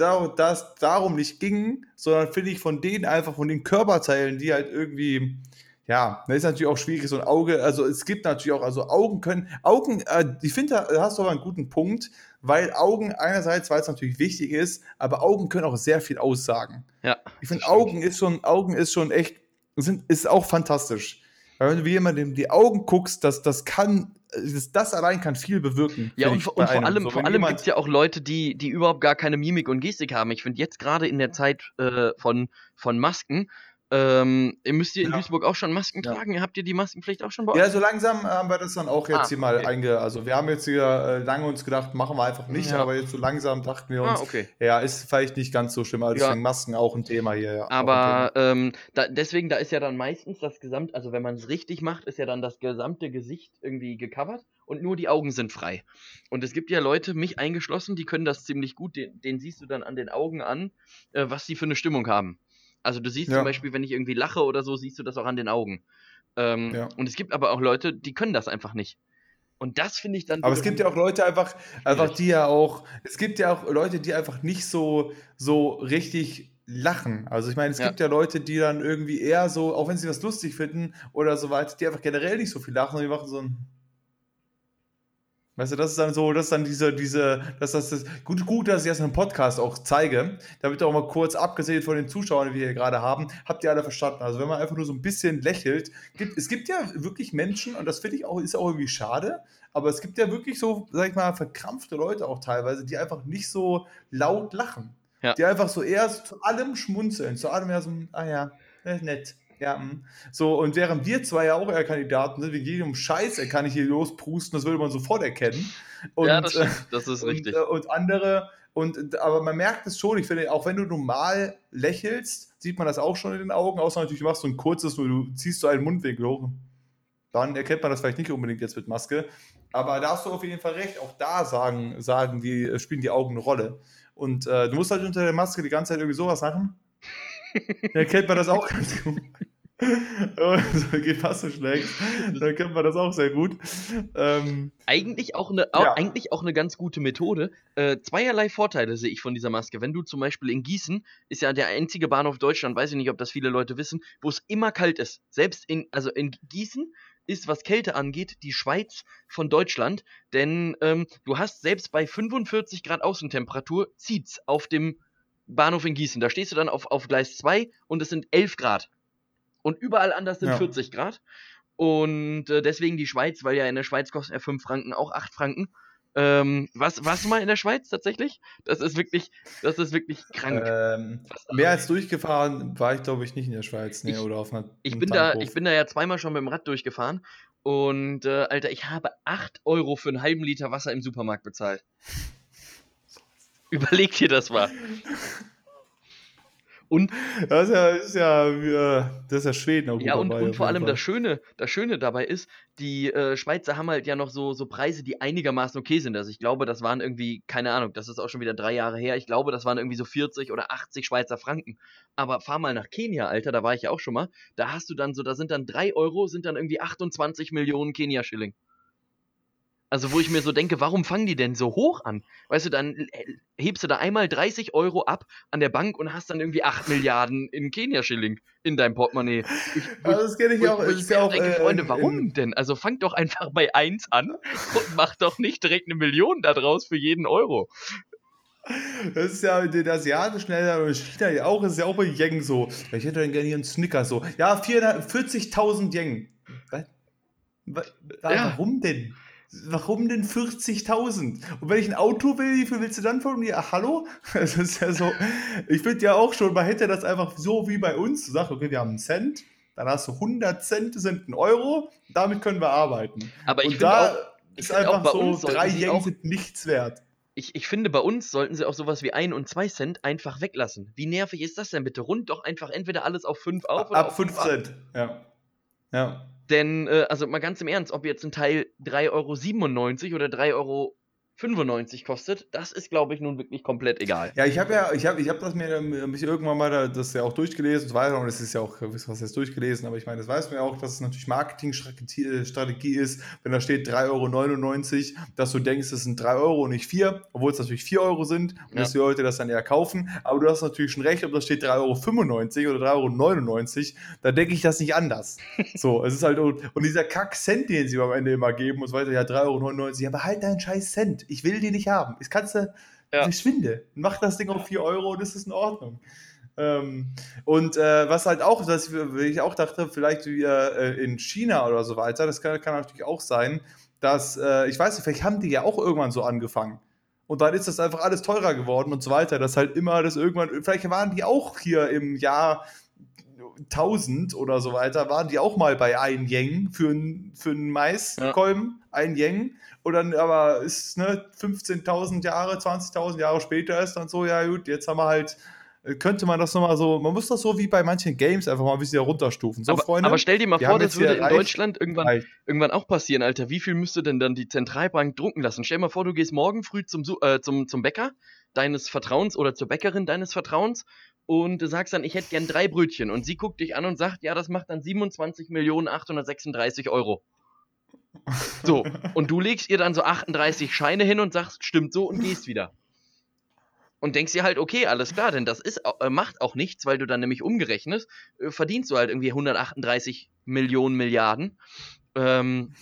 da das darum nicht ging, sondern finde ich von denen einfach, von den Körperteilen, die halt irgendwie, ja, das ist natürlich auch schwierig, so ein Auge, also es gibt natürlich auch, also Augen können, Augen, äh, ich finde, da hast du aber einen guten Punkt, weil Augen einerseits, weil es natürlich wichtig ist, aber Augen können auch sehr viel aussagen. ja. Ich finde. Augen ist schon, Augen ist schon echt, sind, ist auch fantastisch. Weil wenn du jemandem die Augen guckst, das, das kann, das, das allein kann viel bewirken. Ja, und, und vor allem, So, vor allem gibt es ja auch Leute, die, die überhaupt gar keine Mimik und Gestik haben. Ich finde jetzt gerade in der Zeit äh, von, von Masken, ähm, ihr müsst ihr in Ja. Duisburg auch schon Masken Ja. tragen? Habt ihr die Maskenpflicht auch schon bei euch? Ja, so langsam haben wir das dann auch jetzt Ah, hier mal okay. einge. Also, wir haben jetzt hier äh, lange uns gedacht, machen wir einfach nicht, Ja. aber jetzt so langsam dachten wir ah, uns, okay. ja, ist vielleicht nicht ganz so schlimm. Also, Ja. deswegen Masken auch ein Thema hier. Aber ähm, da, deswegen, da ist ja dann meistens das Gesamt, also wenn man es richtig macht, ist ja dann das gesamte Gesicht irgendwie gecovert und nur die Augen sind frei. Und es gibt ja Leute, mich eingeschlossen, die können das ziemlich gut, den, den siehst du dann an den Augen an, äh, was die für eine Stimmung haben. Also du siehst Ja. zum Beispiel, wenn ich irgendwie lache oder so, siehst du das auch an den Augen. Ähm, Ja. Und es gibt aber auch Leute, die können das einfach nicht. Und das finde ich dann. Aber es gibt ja auch Leute einfach, einfach die ja auch, es gibt ja auch Leute, die einfach nicht so, so richtig lachen. Also ich meine, es Ja. gibt ja Leute, die dann irgendwie eher so, auch wenn sie was lustig finden oder so weiter, die einfach generell nicht so viel lachen und die machen so ein Weißt du, das ist dann so, das ist dann diese, diese, das ist das, gut, gut, dass ich das in einem Podcast auch zeige, damit auch mal kurz, abgesehen von den Zuschauern, die wir hier gerade haben, habt ihr alle verstanden. Also wenn man einfach nur so ein bisschen lächelt, gibt, es gibt ja wirklich Menschen, und das finde ich auch, ist auch irgendwie schade, aber es gibt ja wirklich so, sag ich mal, verkrampfte Leute auch teilweise, die einfach nicht so laut lachen. Ja. Die einfach so eher so zu allem schmunzeln, zu allem eher so, ah ja, äh, nett. Ja, mm. so, und während wir zwei ja auch eher Kandidaten sind, wegen jedem Scheiß äh, kann ich hier losprusten, das würde man sofort erkennen. Und, ja, das äh, stimmt, das ist und, richtig. äh, und andere, und, aber man merkt es schon, ich finde, auch wenn du normal lächelst, sieht man das auch schon in den Augen, außer natürlich, du machst so ein kurzes, du ziehst so einen Mundwinkel hoch. Dann erkennt man das vielleicht nicht unbedingt jetzt mit Maske. Aber da hast du auf jeden Fall recht, auch da sagen, sagen die, spielen die Augen eine Rolle. Und äh, du musst halt unter der Maske die ganze Zeit irgendwie sowas machen. Dann erkennt man das auch ganz gut. So, geht fast so schlecht. Dann kennt man das auch sehr gut. Ähm, eigentlich auch eine, au- Ja. eigentlich auch eine ganz gute Methode. Äh, zweierlei Vorteile sehe ich von dieser Maske. Wenn du zum Beispiel in Gießen, ist ja der einzige Bahnhof Deutschland, weiß ich nicht, ob das viele Leute wissen, wo es immer kalt ist. Selbst in, also in Gießen ist, was Kälte angeht, die Schweiz von Deutschland. Denn ähm, du hast selbst bei 45 Grad Außentemperatur zieht's auf dem Bahnhof in Gießen. Da stehst du dann auf, auf Gleis 2 und es sind 11 Grad. Und überall anders sind Ja. 40 Grad. Und äh, deswegen die Schweiz, weil ja in der Schweiz kosten ja 5 Franken auch 8 Franken. Ähm, was, warst du mal in der Schweiz tatsächlich? Das ist wirklich, das ist wirklich krank. ähm, Was- mehr als durchgefahren war ich, glaube ich, nicht in der Schweiz. Nee, Ich- oder auf einer, ich bin da, ich bin da ja zweimal schon mit dem Rad durchgefahren. Und äh, Alter, ich habe 8 Euro für einen halben Liter Wasser im Supermarkt bezahlt. Überleg dir das mal. Und Das ist ja, ist ja, äh, das ist ja Schweden auch gut Ja, und, dabei, und vor allem das Schöne, das Schöne dabei ist, die äh, Schweizer haben halt ja noch so, so Preise, die einigermaßen okay sind. Also ich glaube, das waren irgendwie, keine Ahnung, das ist auch schon wieder drei Jahre her. Ich glaube, das waren irgendwie so 40 oder 80 Schweizer Franken. Aber fahr mal nach Kenia, Alter, da war ich ja auch schon mal. Da hast du dann so, da sind dann drei Euro, sind dann irgendwie 28 Millionen Kenia-Schilling. Also wo ich mir so denke, warum fangen die denn so hoch an? Weißt du, dann äh, hebst du da einmal 30 Euro ab an der Bank und hast dann irgendwie 8 Milliarden in Kenia-Schilling in deinem Portemonnaie. Ich, Also das kenne ich auch. ich mir ja auch denke, äh, Freunde, warum in- denn? Also fangt doch einfach bei 1 an und macht doch nicht direkt eine Million da draus für jeden Euro. Das ist ja in den asiatischen Ländern und China ja auch, ist ja auch bei Yen so. Ich hätte dann gerne hier einen Snickers so. Ja, 440.000 Yen. Was? Wa- wa- Ja. Warum denn? Warum denn 40.000? Und wenn ich ein Auto will, wie viel willst du dann von mir? Ach, hallo? Das ist ja so. Ich finde ja auch schon, man hätte das einfach so wie bei uns. Du sagst, okay, wir haben einen Cent, dann hast du 100 Cent, sind ein Euro, damit können wir arbeiten. Aber ich Und finde da auch, ich ist einfach so, drei Yen sind nichts wert. ich, ich finde, bei uns sollten sie auch sowas wie 1 und 2 Cent einfach weglassen. Wie nervig ist das denn bitte? Rund doch einfach entweder alles auf 5 auf oder Ab auf 5 ab. Cent. Ja. Ja. Denn, äh, also mal ganz im Ernst, ob jetzt ein Teil 3,97 Euro oder 3,95 Euro kostet, das ist, glaube ich, nun wirklich komplett egal. Ja, ich habe ja, ich habe ich hab das mir mich irgendwann mal da, das ja auch durchgelesen und so weiter und es ist ja auch, was heißt durchgelesen, aber ich meine, das weiß man ja auch, dass es natürlich Marketingstrategie ist, wenn da steht 3,99 Euro, dass du denkst, es sind 3 Euro und nicht 4, obwohl es natürlich 4 Euro sind und Ja. dass die Leute das dann eher kaufen, aber du hast natürlich schon recht, ob da steht 3,95 Euro oder 3,99 Euro, da denke ich das nicht anders. So, es ist halt, und und dieser Kack-Cent, den sie am Ende immer geben und so weiter, ja, 3,99 Euro, ja, behalt deinen scheiß Cent, ich will die nicht haben. Ich kannst du, Ja. verschwinde. Mach das Ding auf 4 Euro und es ist in Ordnung. Ähm, und äh, was halt auch, was ich auch dachte, vielleicht wie äh, in China oder so weiter, das kann, kann natürlich auch sein, dass, äh, ich weiß nicht, vielleicht haben die ja auch irgendwann so angefangen. Und dann ist das einfach alles teurer geworden und so weiter, dass halt immer das irgendwann, vielleicht waren die auch hier im Jahr 1000 oder so weiter, waren die auch mal bei 1 Yen für einen für Maiskolben, 1 Yen. Und dann aber ist ne, 15.000 Jahre, 20.000 Jahre später ist dann so, ja gut, jetzt haben wir halt, äh, könnte man das nochmal so, man muss das so wie bei manchen Games einfach mal ein bisschen runterstufen. So, aber, Freunde, aber stell dir mal vor, das würde in Deutschland irgendwann, reicht. irgendwann auch passieren, Alter. Wie viel müsste denn dann die Zentralbank drucken lassen? Stell dir mal vor, du gehst morgen früh zum, äh, zum, zum Bäcker deines Vertrauens oder zur Bäckerin deines Vertrauens und du sagst dann, ich hätte gern drei Brötchen. Und sie guckt dich an und sagt, ja, das macht dann 27.836 Euro. So, und du legst ihr dann so 38 Scheine hin und sagst, stimmt so und gehst wieder. Und denkst dir halt, okay, alles klar, denn das ist, äh, macht auch nichts, weil du dann nämlich umgerechnet, äh, verdienst du halt irgendwie 138 Millionen Milliarden. Ähm,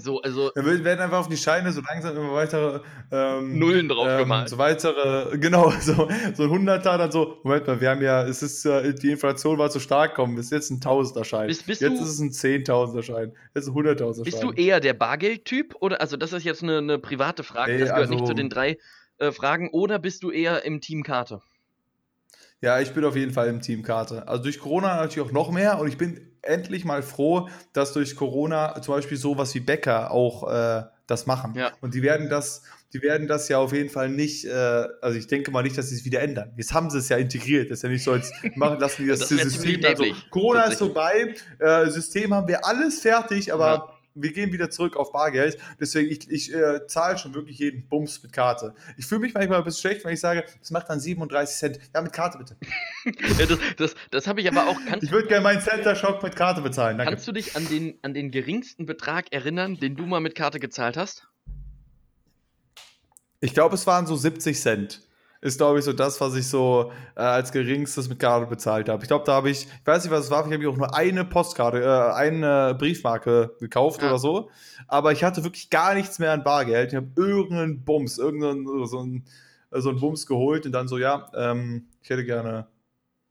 so, also Da werden einfach auf die Scheine so langsam immer weitere ähm, Nullen drauf ähm, gemalt. So weitere, genau, so, so ein Hunderter, dann so, Moment mal, wir haben ja, es ist, äh, die Inflation war zu stark kommen, ist jetzt ein Tausender-Schein. Bist- bist jetzt du- ist es ein Zehntausender-Schein, jetzt ein Hunderttausender-Schein. Bist du eher der Bargeldtyp oder also das ist jetzt eine, eine private Frage, Nee, das gehört nicht also- zu den drei äh, Fragen oder bist du eher im Team Karte? Ja, ich bin auf jeden Fall im Team Karte. Also durch Corona natürlich auch noch mehr und ich bin endlich mal froh, dass durch Corona zum Beispiel sowas wie Bäcker auch äh, das machen. Ja. Und die werden das, die werden das ja auf jeden Fall nicht, äh, also ich denke mal nicht, dass sie es wieder ändern. Jetzt haben sie es ja integriert. Das ist ja nicht so, als machen lassen die das, Das System ziemlich dann so. dämlich, Corona ist vorbei, äh, System haben wir alles fertig, aber Ja. Wir gehen wieder zurück auf Bargeld. Deswegen, ich, ich äh, zahle schon wirklich jeden Bums mit Karte. Ich fühle mich manchmal ein bisschen schlecht, wenn ich sage, das macht dann 37 Cent. Ja, mit Karte bitte. Ja, das das, das habe ich aber auch. Ich würde gerne meinen Center Shock mit Karte bezahlen. Danke. kannst du dich an den, an den geringsten Betrag erinnern, den du mal mit Karte gezahlt hast? Ich glaube, es waren so 70 Cent. Ist, glaube ich, so das, was ich so äh, als geringstes mit Karte bezahlt habe. Ich glaube, da habe ich, ich weiß nicht, was es war, ich habe auch nur eine Postkarte, äh, eine Briefmarke gekauft Ja. oder so. Aber ich hatte wirklich gar nichts mehr an Bargeld. Ich habe irgendeinen Bums, irgendeinen so einen, so einen Bums geholt und dann so, ja, ähm, ich hätte gerne,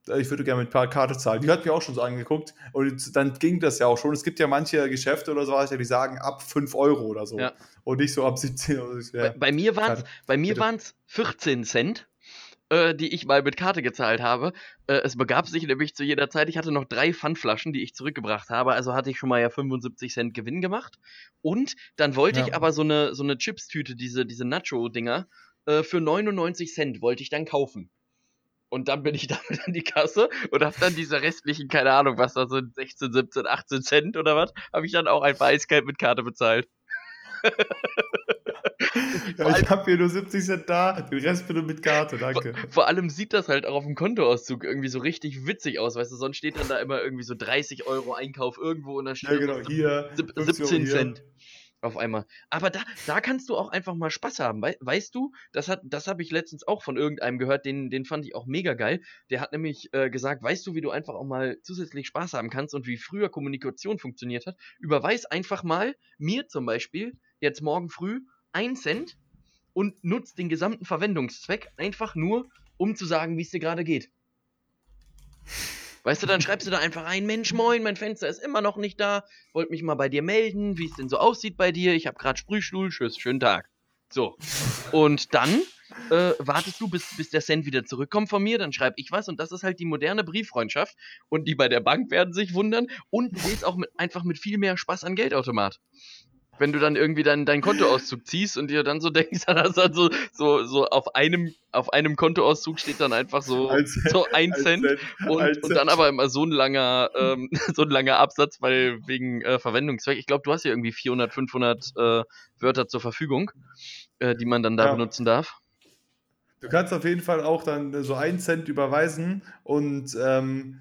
äh, ich würde gerne mit paar Karte zahlen. Die hat mir auch schon so angeguckt und dann ging das ja auch schon. Es gibt ja manche Geschäfte oder so, die sagen ab 5 Euro oder so. Ja. Und nicht so ab 17 oder so. Bei, Ja. bei mir waren es bei mir waren's 14 Cent, äh, die ich mal mit Karte gezahlt habe. Äh, es begab sich nämlich zu jeder Zeit, ich hatte noch drei Pfandflaschen, die ich zurückgebracht habe, also hatte ich schon mal ja 75 Cent Gewinn gemacht. Und dann wollte Ja. ich aber so eine, so eine Chips-Tüte, diese, diese Nacho-Dinger, äh, für 99 Cent wollte ich dann kaufen. Und dann bin ich damit an die Kasse und habe dann diese restlichen, keine Ahnung, was da sind, 16, 17, 18 Cent oder was, habe ich dann auch einfach eiskalt mit Karte bezahlt. Ja, ich habe hier nur 70 Cent da, den Rest bitte mit Karte, danke. Vor allem sieht das halt auch auf dem Kontoauszug irgendwie so richtig witzig aus, weißt du, sonst steht dann da immer irgendwie so 30 Euro Einkauf irgendwo und dann steht Ja, genau, hier. sieb- 50 Euro 17 hier. Cent auf einmal. Aber da, da kannst du auch einfach mal Spaß haben, wei weißt du? Das hat, das habe ich letztens auch von irgendeinem gehört, den, den fand ich auch mega geil. Der hat nämlich äh, gesagt, weißt du, wie du einfach auch mal zusätzlich Spaß haben kannst und wie früher Kommunikation funktioniert hat? Überweis einfach mal mir zum Beispiel jetzt morgen früh ein Cent und nutzt den gesamten Verwendungszweck einfach nur, um zu sagen, wie es dir gerade geht. Weißt du, dann schreibst du da einfach ein, Mensch, moin, mein Fenster ist immer noch nicht da, wollte mich mal bei dir melden, wie es denn so aussieht bei dir, ich habe gerade Sprühstuhl, tschüss, schönen Tag. So. Und dann äh, wartest du, bis, bis der Cent wieder zurückkommt von mir, dann schreibe ich was und das ist halt die moderne Brieffreundschaft und die bei der Bank werden sich wundern und du gehst auch mit, einfach mit viel mehr Spaß an Geldautomat wenn du dann irgendwie dann deinen Kontoauszug ziehst und dir dann so denkst, dass dann so, so, so auf einem, auf einem Kontoauszug steht dann einfach so, ein so ein Cent, Cent und, ein und dann aber immer so ein langer, ähm, so ein langer Absatz, weil wegen äh, Verwendungszweck. Ich glaube, du hast ja irgendwie 400, 500 äh, Wörter zur Verfügung, äh, die man dann da ja. benutzen darf. Du kannst auf jeden Fall auch dann so einen Cent überweisen und ähm,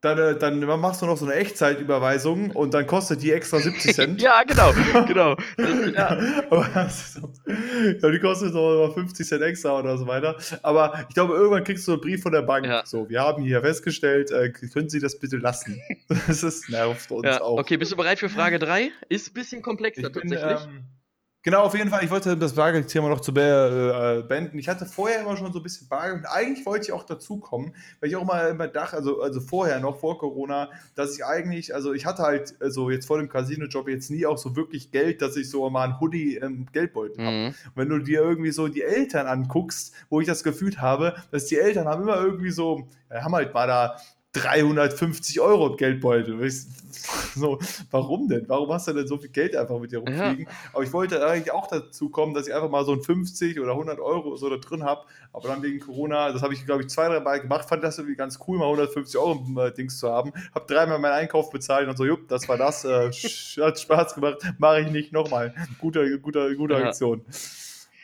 dann, äh, dann machst du noch so eine Echtzeitüberweisung und dann kostet die extra 70 Cent. ja, genau, genau. ja. ja, die kostet so 50 Cent extra oder so weiter. Aber ich glaube, irgendwann kriegst du einen Brief von der Bank. Ja. So, wir haben hier festgestellt, äh, können Sie das bitte lassen? das ist, nervt uns ja. auch. Okay, bist du bereit für Frage 3? Ist ein bisschen komplexer ich tatsächlich. Bin, ähm, Genau, auf jeden Fall. Ich wollte das Bargeldthema noch zu äh, beenden. Ich hatte vorher immer schon so ein bisschen Bargeld. Eigentlich wollte ich auch dazukommen, weil ich auch mal immer dachte, also, also vorher noch, vor Corona, dass ich eigentlich, also ich hatte halt, also jetzt vor dem Casino-Job jetzt nie auch so wirklich Geld, dass ich so mal ein Hoodie im Geldbeutel habe. Mhm. Wenn du dir irgendwie so die Eltern anguckst, wo ich das Gefühl habe, dass die Eltern haben immer irgendwie so, ja, haben halt mal da 350 Euro im Geldbeutel. So, warum denn? Warum hast du denn so viel Geld einfach mit dir rumfliegen? Ja. Aber ich wollte eigentlich auch dazu kommen, dass ich einfach mal so ein 50 oder 100 Euro so da drin habe. Aber dann wegen Corona, das habe ich, glaube ich, zwei, drei Mal gemacht, fand das irgendwie ganz cool, mal 150 Euro äh, Dings zu haben. Habe dreimal meinen Einkauf bezahlt und so, jupp, das war das. Äh, hat Spaß gemacht, mache ich nicht nochmal. Gute, gute, gute. Aktion.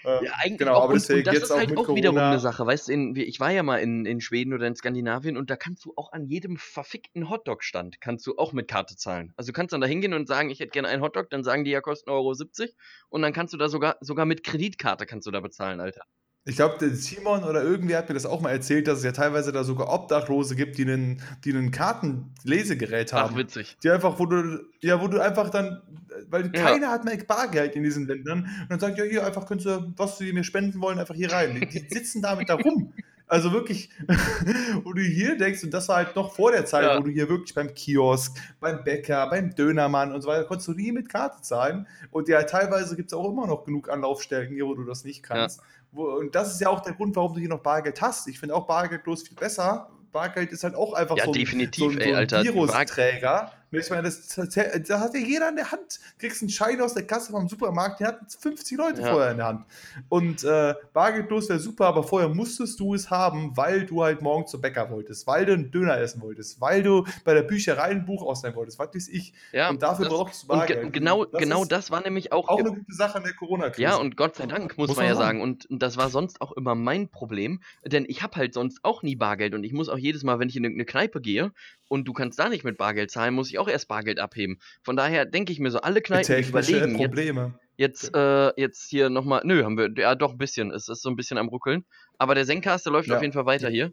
Ja, eigentlich genau, auch. Aber und, und das ist halt auch, auch wiederum eine Sache. Weißt du, ich war ja mal in, in Schweden oder in Skandinavien und da kannst du auch an jedem verfickten Hotdog-Stand kannst du auch mit Karte zahlen. Also du kannst dann da hingehen und sagen, ich hätte gerne einen Hotdog, dann sagen die ja kosten Euro 70 und dann kannst du da sogar, sogar mit Kreditkarte kannst du da bezahlen, Alter. Ich glaube, Simon oder irgendwer hat mir das auch mal erzählt, dass es ja teilweise da sogar Obdachlose gibt, die einen, die einen Kartenlesegerät haben. Ach, witzig. Die einfach, wo du, ja, wo du einfach dann, weil ja. keiner hat mehr Bargeld in diesen Ländern und dann sagt, ja, hier einfach könntest du, was sie mir spenden wollen, einfach hier rein. Die sitzen damit da rum. Also wirklich, wo du hier denkst, und das war halt noch vor der Zeit, ja. wo du hier wirklich beim Kiosk, beim Bäcker, beim Dönermann und so weiter, konntest du nie mit Karte zahlen. Und ja, teilweise gibt es auch immer noch genug Anlaufstellen hier, wo du das nicht kannst. Ja. Und das ist ja auch der Grund, warum du hier noch Bargeld hast. Ich finde auch bargeldlos viel besser. Bargeld ist halt auch einfach ja, so, definitiv, so, so ein Alter, Virusträger. Ich meine, das, da hat ja jeder in der Hand. Du kriegst einen Schein aus der Kasse vom Supermarkt, der hat 50 Leute ja. vorher in der Hand. Und äh, bargeldlos wäre super, aber vorher musstest du es haben, weil du halt morgen zum Bäcker wolltest, weil du einen Döner essen wolltest, weil du bei der Bücherei ein Buch ausleihen wolltest, was weiß ich. Ja, und dafür brauchst du Bargeld. Und ge genau, das genau das war nämlich auch. Auch eine gute Sache in der Corona-Krise. Ja, und Gott sei Dank, muss, muss man ja sagen. Und das war sonst auch immer mein Problem, denn ich habe halt sonst auch nie Bargeld und ich muss auch jedes Mal, wenn ich in irgendeine Kneipe gehe und du kannst da nicht mit Bargeld zahlen, muss ich auch erst Bargeld abheben. Von daher denke ich mir so, alle Kneipen überlegen Probleme. Jetzt, jetzt, äh, jetzt hier nochmal, nö, haben wir, ja doch ein bisschen, es ist so ein bisschen am ruckeln. Aber der Senkaster läuft ja. auf jeden Fall weiter hier.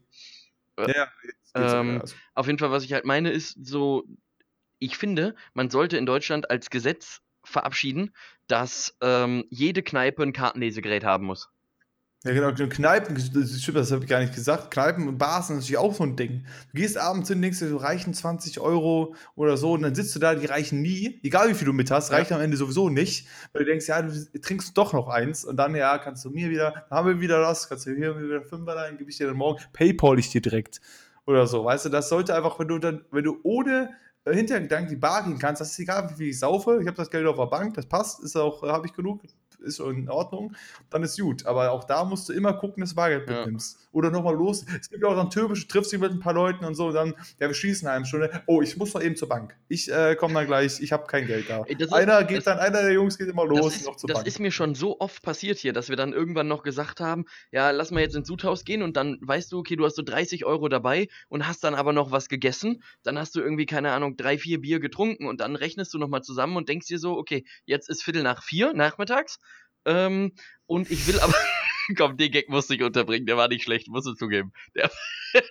Ja, ähm, auf jeden Fall, was ich halt meine, ist so, ich finde, man sollte in Deutschland als Gesetz verabschieden, dass ähm, jede Kneipe ein Kartenlesegerät haben muss. Ja, genau, Kneipen, das stimmt, das habe ich gar nicht gesagt. Kneipen und Bars sind natürlich auch so ein Ding. Du gehst abends hin, denkst dir, du reichen 20 Euro oder so, und dann sitzt du da, die reichen nie, egal wie viel du mit hast, reicht ja. am Ende sowieso nicht, weil du denkst, ja, du trinkst doch noch eins, und dann, ja, kannst du mir wieder, dann haben wir wieder das, kannst du hier wieder Fünfer rein, gebe ich dir dann morgen, Paypal ich dir direkt. Oder so, weißt du, das sollte einfach, wenn du dann, wenn du ohne äh, Hintergedanken die Bar gehen kannst, das ist egal, wie viel ich saufe, ich habe das Geld auf der Bank, das passt, ist auch, habe ich genug, ist in Ordnung, dann ist gut. Aber auch da musst du immer gucken, dass du Bargeld ja. mitnimmst. Oder nochmal los. Es gibt ja auch dann typische, triffst dich mit ein paar Leuten und so, dann, ja, wir schließen eine Stunde. Oh, ich muss noch eben zur Bank. Ich äh, komme dann gleich, ich habe kein Geld da. Ey, einer ist, geht das, dann, einer der Jungs geht immer los ist, noch zur das Bank. Das ist mir schon so oft passiert hier, dass wir dann irgendwann noch gesagt haben, ja, lass mal jetzt ins Sudhaus gehen und dann weißt du, okay, du hast so 30 Euro dabei und hast dann aber noch was gegessen. Dann hast du irgendwie, keine Ahnung, drei, vier Bier getrunken und dann rechnest du nochmal zusammen und denkst dir so, okay, jetzt ist Viertel nach vier nachmittags ähm, und ich will aber. Komm, den Gag musste ich unterbringen, der war nicht schlecht, musst du zugeben. Der,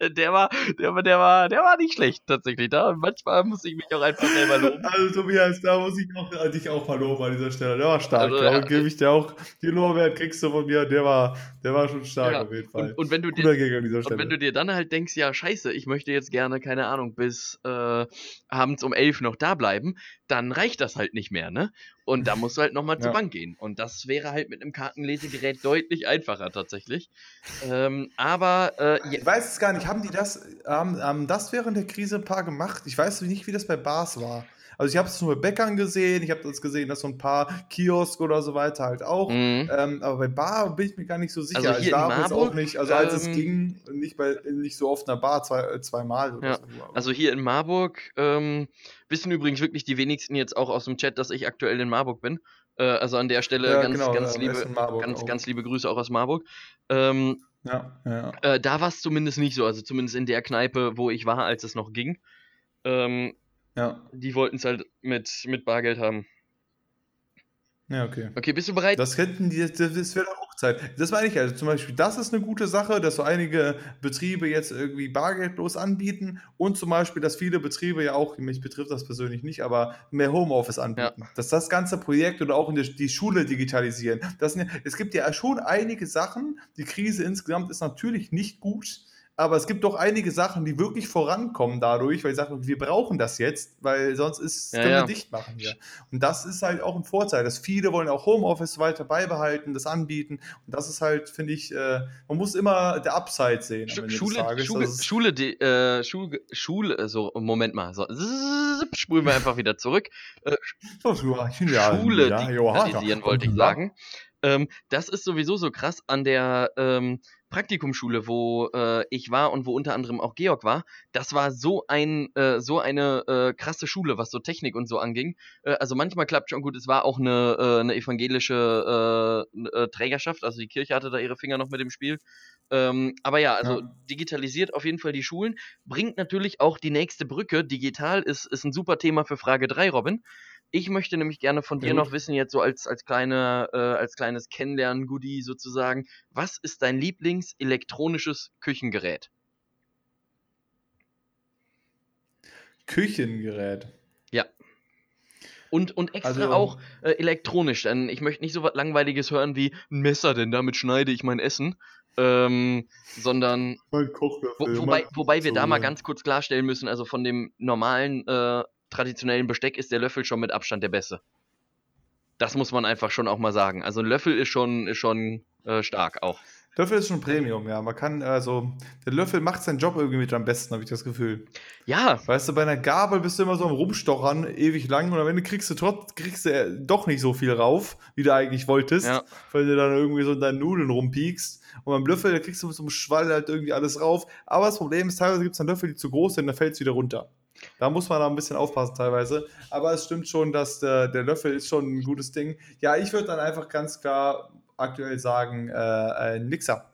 der, der, war, der, war, der, war, der war nicht schlecht, tatsächlich. Da, manchmal muss ich mich auch einfach selber loben. Also, Tobias, da muss ich auch, äh, dich auch mal loben an dieser Stelle. Der war stark. Also, ja, gebe ich dir auch die Lorbeeren, kriegst du von mir. Der war, der war schon stark ja, auf jeden Fall. Und, und wenn du dir, und wenn du dir dann halt denkst, ja, scheiße, ich möchte jetzt gerne, keine Ahnung, bis äh, abends um elf noch da bleiben, dann reicht das halt nicht mehr, ne? Und da musst du halt nochmal ja. zur Bank gehen. Und das wäre halt mit einem Kartenlesegerät deutlich einfacher tatsächlich. Ähm, aber äh, ich weiß es gar nicht, haben die das, ähm, ähm, das während der Krise ein paar gemacht? Ich weiß nicht, wie das bei Bars war. Also ich habe es nur bei Bäckern gesehen, ich habe das gesehen, dass so ein paar Kiosk oder so weiter halt auch. Mhm. Ähm, aber bei Bar bin ich mir gar nicht so sicher. Also hier ich darf es auch nicht. Also als es ähm, ging, nicht bei nicht so oft in der Bar, zwei, äh, zweimal ja. so. Also hier in Marburg ähm, wissen übrigens wirklich die wenigsten jetzt auch aus dem Chat, dass ich aktuell in Marburg bin. Äh, also an der Stelle ja, ganz, genau, ganz, liebe, ganz, ganz liebe Grüße auch aus Marburg. Ähm, ja, ja. Äh, da war es zumindest nicht so, also zumindest in der Kneipe, wo ich war, als es noch ging. Ähm, ja. Die wollten es halt mit, mit Bargeld haben. Ja, okay. Okay, bist du bereit? Das könnten die, das, das wäre auch Zeit. Das meine ich also zum Beispiel, das ist eine gute Sache, dass so einige Betriebe jetzt irgendwie bargeldlos anbieten und zum Beispiel, dass viele Betriebe ja auch, mich betrifft das persönlich nicht, aber mehr Homeoffice anbieten. Ja. Dass das ganze Projekt oder auch in der, die Schule digitalisieren. Das, es gibt ja schon einige Sachen. Die Krise insgesamt ist natürlich nicht gut aber es gibt doch einige Sachen, die wirklich vorankommen dadurch, weil ich sage, wir brauchen das jetzt, weil sonst ist, ja, können ja. wir dicht machen hier. Und das ist halt auch ein Vorteil, dass viele wollen auch Homeoffice weiter beibehalten, das anbieten. Und das ist halt, finde ich, äh, man muss immer der Upside sehen. Sch Schule, Schule, Schule, die, äh, Schule, Schule, so, Moment mal, so, spulen wir einfach wieder zurück. Äh, Schule digitalisieren, wollte ich sagen. Ähm, das ist sowieso so krass an der ähm, Praktikumsschule, wo äh, ich war und wo unter anderem auch Georg war. Das war so ein äh, so eine äh, krasse Schule, was so Technik und so anging. Äh, also manchmal klappt schon gut. Es war auch eine, äh, eine evangelische äh, Trägerschaft, also die Kirche hatte da ihre Finger noch mit im Spiel. Ähm, aber ja, also ja. digitalisiert auf jeden Fall die Schulen, bringt natürlich auch die nächste Brücke. Digital ist, ist ein super Thema für Frage 3, Robin. Ich möchte nämlich gerne von dir ja, noch wissen, jetzt so als, als, kleine, äh, als kleines Kennenlernen-Goodie sozusagen, was ist dein Lieblings-elektronisches Küchengerät? Küchengerät? Ja. Und, und extra also, auch äh, elektronisch, denn ich möchte nicht so was Langweiliges hören wie ein Messer, denn damit schneide ich mein Essen. Ähm, sondern wo, wobei, wobei wir so, da mal ganz kurz klarstellen müssen, also von dem normalen äh, traditionellen Besteck ist der Löffel schon mit Abstand der beste. Das muss man einfach schon auch mal sagen. Also ein Löffel ist schon, ist schon äh, stark auch. Löffel ist schon Premium, ja. Man kann, also, der Löffel macht seinen Job irgendwie mit am besten, habe ich das Gefühl. Ja. Weißt du, bei einer Gabel bist du immer so am Rumstochern, ewig lang, und am Ende kriegst du trotz, kriegst du äh, doch nicht so viel rauf, wie du eigentlich wolltest, ja. weil du dann irgendwie so in deinen Nudeln rumpiekst. Und beim Löffel, da kriegst du mit so einem Schwall halt irgendwie alles rauf. Aber das Problem ist, teilweise gibt es dann Löffel, die zu groß sind, da fällt es wieder runter. Da muss man da ein bisschen aufpassen teilweise. Aber es stimmt schon, dass der, der Löffel ist schon ein gutes Ding. Ja, ich würde dann einfach ganz klar aktuell sagen, äh, ein Mixer.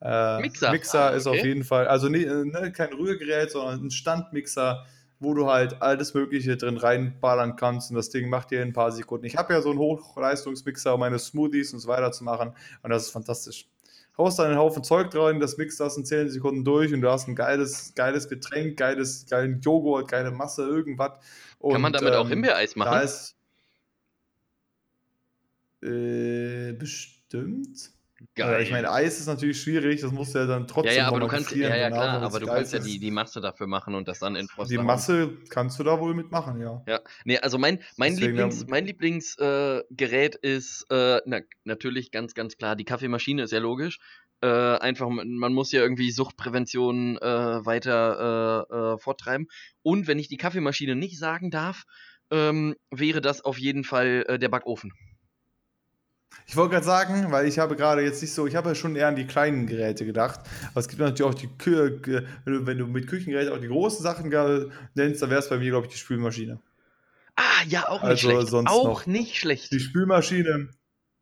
Äh, Mixer, Mixer ah, okay. ist auf jeden Fall, also ne, ne, kein Rührgerät, sondern ein Standmixer, wo du halt alles Mögliche drin reinballern kannst und das Ding macht dir in ein paar Sekunden. Ich habe ja so einen Hochleistungsmixer, um meine Smoothies und so weiter zu machen und das ist fantastisch haust da einen Haufen Zeug rein, das mixt das in 10 Sekunden durch und du hast ein geiles, geiles Getränk, geiles, geilen Joghurt, geile Masse, irgendwas. Und, Kann man damit ähm, auch Himbeereis machen? Da ist, äh, bestimmt. Geil. ich meine, Eis ist natürlich schwierig, das musst du ja dann trotzdem Ja, ja, aber du kannst, ja, ja, klar, aber du kannst ja die, die Masse dafür machen und das dann in Frost. Die Masse kannst du da wohl mitmachen, ja. Ja, nee, also mein, mein Lieblings, mein Lieblingsgerät äh, ist äh, na, natürlich ganz, ganz klar, die Kaffeemaschine ist ja logisch. Äh, einfach, man muss ja irgendwie Suchtprävention äh, weiter äh, äh, forttreiben. Und wenn ich die Kaffeemaschine nicht sagen darf, ähm, wäre das auf jeden Fall äh, der Backofen. Ich wollte gerade sagen, weil ich habe gerade jetzt nicht so, ich habe ja schon eher an die kleinen Geräte gedacht. Aber es gibt natürlich auch die, Kü wenn du, wenn du mit Küchengeräten auch die großen Sachen nennst, dann wäre es bei mir, glaube ich, die Spülmaschine. Ah, ja, auch nicht also schlecht. Sonst auch noch nicht schlecht. Die Spülmaschine,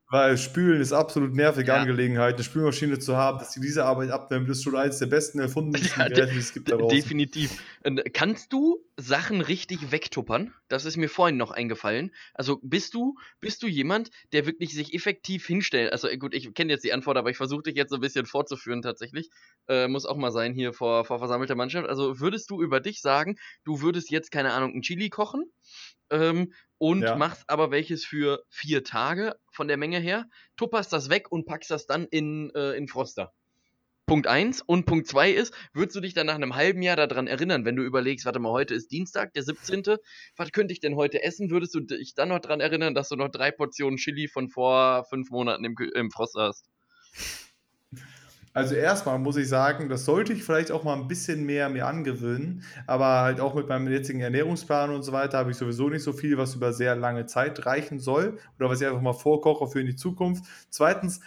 Weil Spülen ist absolut nervige Ja. Angelegenheit. Eine Spülmaschine zu haben, dass sie diese Arbeit abnimmt, ist schon eines der besten erfundensten Ja, Geräte, die es gibt da draußen. Definitiv. Kannst du Sachen richtig wegtuppern? Das ist mir vorhin noch eingefallen. Also bist du, bist du jemand, der wirklich sich effektiv hinstellt? Also gut, ich kenne jetzt die Antwort, aber ich versuche dich jetzt so ein bisschen fortzuführen tatsächlich. Äh, muss auch mal sein hier vor, vor versammelter Mannschaft. Also würdest du über dich sagen, du würdest jetzt, keine Ahnung, ein Chili kochen ähm, und Ja. machst aber welches für vier Tage von der Menge her, tupperst das weg und packst das dann in, äh, in Froster. Punkt 1 und Punkt 2 ist, würdest du dich dann nach einem halben Jahr daran erinnern, wenn du überlegst, warte mal, heute ist Dienstag, der 17. Was könnte ich denn heute essen? Würdest du dich dann noch daran erinnern, dass du noch drei Portionen Chili von vor fünf Monaten im, im Frost hast? Also erstmal muss ich sagen, das sollte ich vielleicht auch mal ein bisschen mehr mir angewöhnen, aber halt auch mit meinem jetzigen Ernährungsplan und so weiter habe ich sowieso nicht so viel, was über sehr lange Zeit reichen soll oder was ich einfach mal vorkoche für in die Zukunft. Zweitens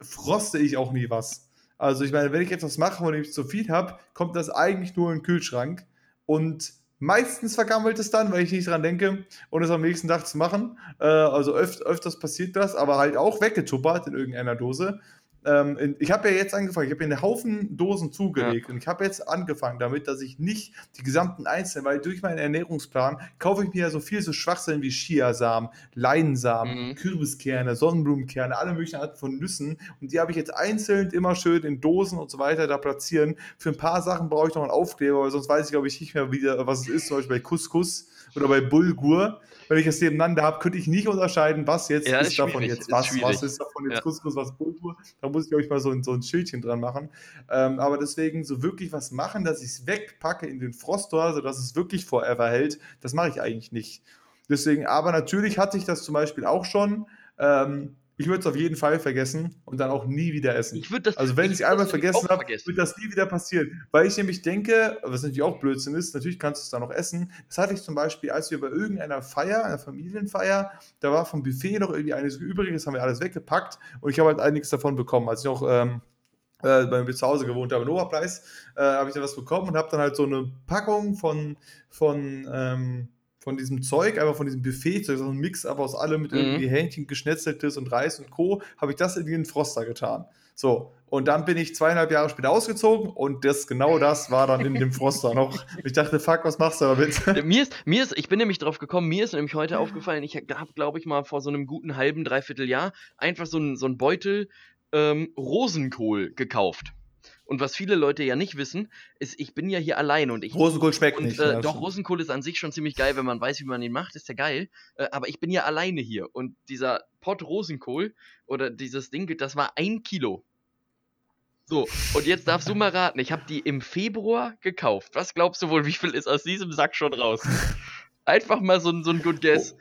froste ich auch nie was. Also ich meine, wenn ich etwas mache, dem ich zu viel habe, kommt das eigentlich nur in den Kühlschrank und meistens vergammelt es dann, weil ich nicht dran denke und es am nächsten Tag zu machen. Äh, also öf öfters passiert das, aber halt auch weggetuppert in irgendeiner Dose. Ähm, ich habe ja jetzt angefangen, ich habe mir einen Haufen Dosen zugelegt und ich habe jetzt angefangen damit, dass ich nicht die gesamten einzelnen, weil durch meinen Ernährungsplan kaufe ich mir ja so viel so Schwachsinn wie Chiasamen, Leinsamen, Mhm. Kürbiskerne, Sonnenblumenkerne, alle möglichen Arten von Nüssen und die habe ich jetzt einzeln immer schön in Dosen und so weiter da platzieren. Für ein paar Sachen brauche ich noch einen Aufkleber, weil sonst weiß ich, glaube ich, nicht mehr, wieder, was es ist, zum Beispiel bei Couscous oder bei Bulgur. Wenn ich das nebeneinander habe, könnte ich nicht unterscheiden, was jetzt Ja, ist, ist davon jetzt ist was, schwierig. was ist davon jetzt Ja. Couscous, was Bulgur. Da muss ich, glaube ich, mal so ein, so ein Schildchen dran machen. Ähm, aber deswegen so wirklich was machen, dass ich es wegpacke in den Frostor, sodass es wirklich forever hält, das mache ich eigentlich nicht. Deswegen, aber natürlich hatte ich das zum Beispiel auch schon. Ähm, ich würde es auf jeden Fall vergessen und dann auch nie wieder essen. Ich das. Also wenn ich es einmal vergessen habe, wird das nie wieder passieren. Weil ich nämlich denke, was natürlich auch Blödsinn ist, natürlich kannst du es dann noch essen. Das hatte ich zum Beispiel, als wir bei irgendeiner Feier, einer Familienfeier, da war vom Buffet noch irgendwie eines übrig, das haben wir alles weggepackt und ich habe halt einiges davon bekommen. Als ich noch ähm, äh, bei mir zu Hause gewohnt habe in Oberpreis, äh, habe ich da was bekommen und habe dann halt so eine Packung von, von, ähm, von diesem Zeug, einfach von diesem Buffet, so ein Mix aber aus allem mit Mhm. irgendwie Hähnchen, Geschnetzeltes und Reis und Co., habe ich das in den Froster getan. So, und dann bin ich zweieinhalb Jahre später ausgezogen und das, genau das war dann in dem Froster noch. Ich dachte, fuck, was machst du damit? Mir ist, mir ist, ich bin nämlich drauf gekommen, mir ist nämlich heute aufgefallen, ich habe, glaube ich, mal vor so einem guten halben, dreiviertel Jahr einfach so einen so einen Beutel ähm, Rosenkohl gekauft. Und was viele Leute ja nicht wissen, ist, ich bin ja hier allein und ich. Rosenkohl schmeckt Und nicht. äh, doch. Rosenkohl ist an sich schon ziemlich geil, wenn man weiß, wie man ihn macht, ist ja geil. Äh, aber ich bin ja alleine hier und dieser Pott Rosenkohl oder dieses Ding, das war ein Kilo. So, und jetzt darfst du mal raten, ich habe die im Februar gekauft. Was glaubst du wohl, wie viel ist aus diesem Sack schon raus? Einfach mal so, ein- so ein Good Guess.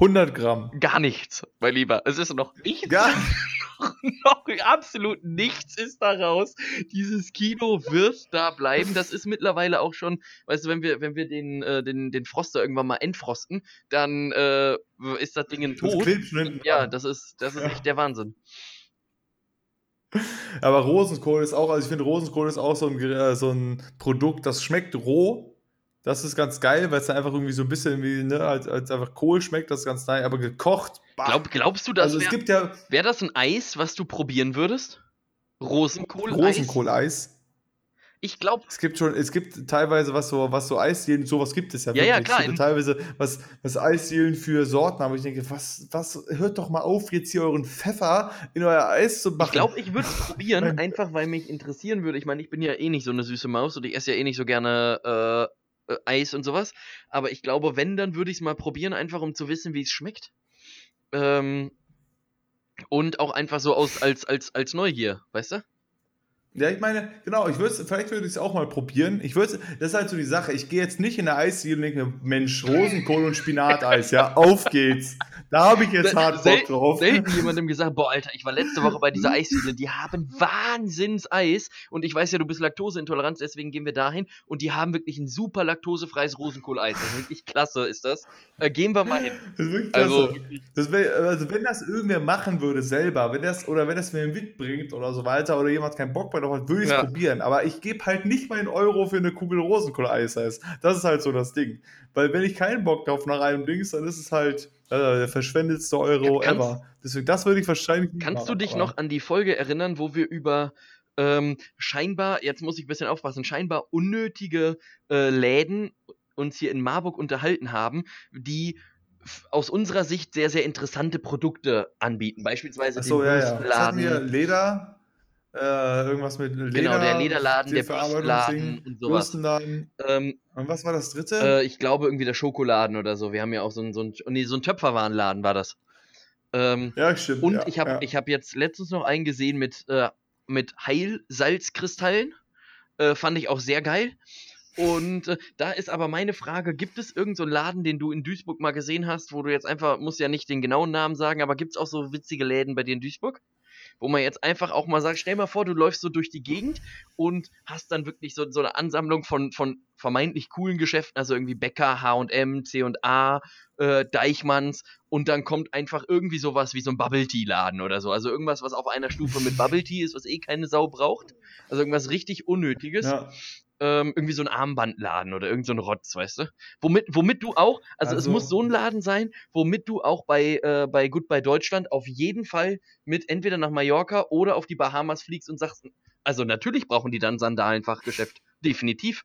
100 Gramm. Gar nichts, mein Lieber. Es ist noch nichts. Gar noch absolut nichts ist da raus. Dieses Kino wird da bleiben. Das ist mittlerweile auch schon, weißt du, wenn wir, wenn wir den, äh, den, den Froster irgendwann mal entfrosten, dann äh, ist das Ding Das tot. hinten Ja, das ist, das ist Ja. echt der Wahnsinn. Aber Rosenkohl ist auch, also ich finde, Rosenkohl ist auch so ein, äh, so ein Produkt, das schmeckt roh. Das ist ganz geil, weil es dann einfach irgendwie so ein bisschen wie, ne, als, als einfach Kohl schmeckt, das ist ganz nice, aber gekocht. Glaub, glaubst du, das also es wäre gibt ja wär das ein Eis, was du probieren würdest? Rosenkohl? Rosenkohleis. Ich glaube, Es gibt schon, es gibt teilweise was so, was so Eisdielen, sowas gibt es ja Ja, ja, wirklich. klar, Es gibt in- teilweise was, was Eisdielen für Sorten, aber ich denke, was, was, hört doch mal auf, jetzt hier euren Pfeffer in euer Eis zu machen. Ich glaube, ich würde es probieren, einfach weil mich interessieren würde. Ich meine, ich bin ja eh nicht so eine süße Maus und ich esse ja eh nicht so gerne äh, äh, Eis und sowas. Aber ich glaube, wenn, dann würde ich es mal probieren, einfach um zu wissen, wie es schmeckt. Ähm, und auch einfach so aus als, als, als Neugier, weißt du? Ja, ich meine, genau, ich würde vielleicht würde ich es auch mal probieren. Ich würde das ist halt so die Sache. Ich gehe jetzt nicht in eine Eisdiele und denke mir, Mensch, Rosenkohl und Spinateis, ja, auf geht's. Da habe ich jetzt hart Bock drauf. selten jemandem gesagt, boah, Alter, ich war letzte Woche bei dieser Eisdiele, die haben Wahnsinns-Eis und ich weiß ja, du bist laktoseintolerant, deswegen gehen wir dahin und die haben wirklich ein super laktosefreies Rosenkohl-Eis. Das ist wirklich klasse, ist das. Äh, gehen wir mal hin. Das ist wirklich Also, klasse. Das wär, also wenn das irgendwer machen würde selber, wenn das oder wenn das mir mitbringt oder so weiter oder jemand keinen Bock mehr drauf hat, würde ich es Ja. probieren. Aber ich gebe halt nicht mal einen Euro für eine Kugel Rosenkohl-Eis. Das ist halt so das Ding. Weil wenn ich keinen Bock drauf nach einem Dings, dann ist es halt äh, der verschwendetste Euro kannst- ever. Deswegen, das würde ich wahrscheinlich Kannst du machen, dich aber- noch an die Folge erinnern, wo wir über ähm, scheinbar, jetzt muss ich ein bisschen aufpassen, scheinbar unnötige äh, Läden uns hier in Marburg unterhalten haben, die aus unserer Sicht sehr, sehr interessante Produkte anbieten. Beispielsweise Achso, den ja, ja. Bürstenladen. Leder, äh, irgendwas mit Leder. Genau, der Lederladen, der Bürstenladen und sowas. Bürstenladen. Ähm, Und was war das dritte? äh, ich glaube irgendwie der Schokoladen oder so. Wir haben ja auch so ein, so ein, nee, so ein Töpferwarenladen war das. Ähm, ja, stimmt. Und ja, ich habe ja. ich hab jetzt letztens noch einen gesehen mit, äh, mit Heilsalzkristallen. Äh, fand ich auch sehr geil. Und äh, da ist aber meine Frage, gibt es irgendeinen so einen Laden, den du in Duisburg mal gesehen hast, wo du jetzt einfach, musst ja nicht den genauen Namen sagen, aber gibt es auch so witzige Läden bei dir in Duisburg? Wo man jetzt einfach auch mal sagt, stell mal vor, du läufst so durch die Gegend und hast dann wirklich so, so eine Ansammlung von, von vermeintlich coolen Geschäften, also irgendwie Bäcker, H&M, C&A, äh, Deichmanns und dann kommt einfach irgendwie sowas wie so ein Bubble Tea Laden oder so. Also irgendwas, was auf einer Stufe mit Bubble Tea ist, was eh keine Sau braucht. Also irgendwas richtig Unnötiges. Ja. Ähm, irgendwie so ein Armbandladen oder irgend so ein Rotz, weißt du? Womit, womit du auch, also, es Also- muss so ein Laden sein, womit du auch bei, äh, bei Goodbye Deutschland auf jeden Fall mit entweder nach Mallorca oder auf die Bahamas fliegst und sagst, also natürlich brauchen die dann Sandalenfachgeschäft. Definitiv.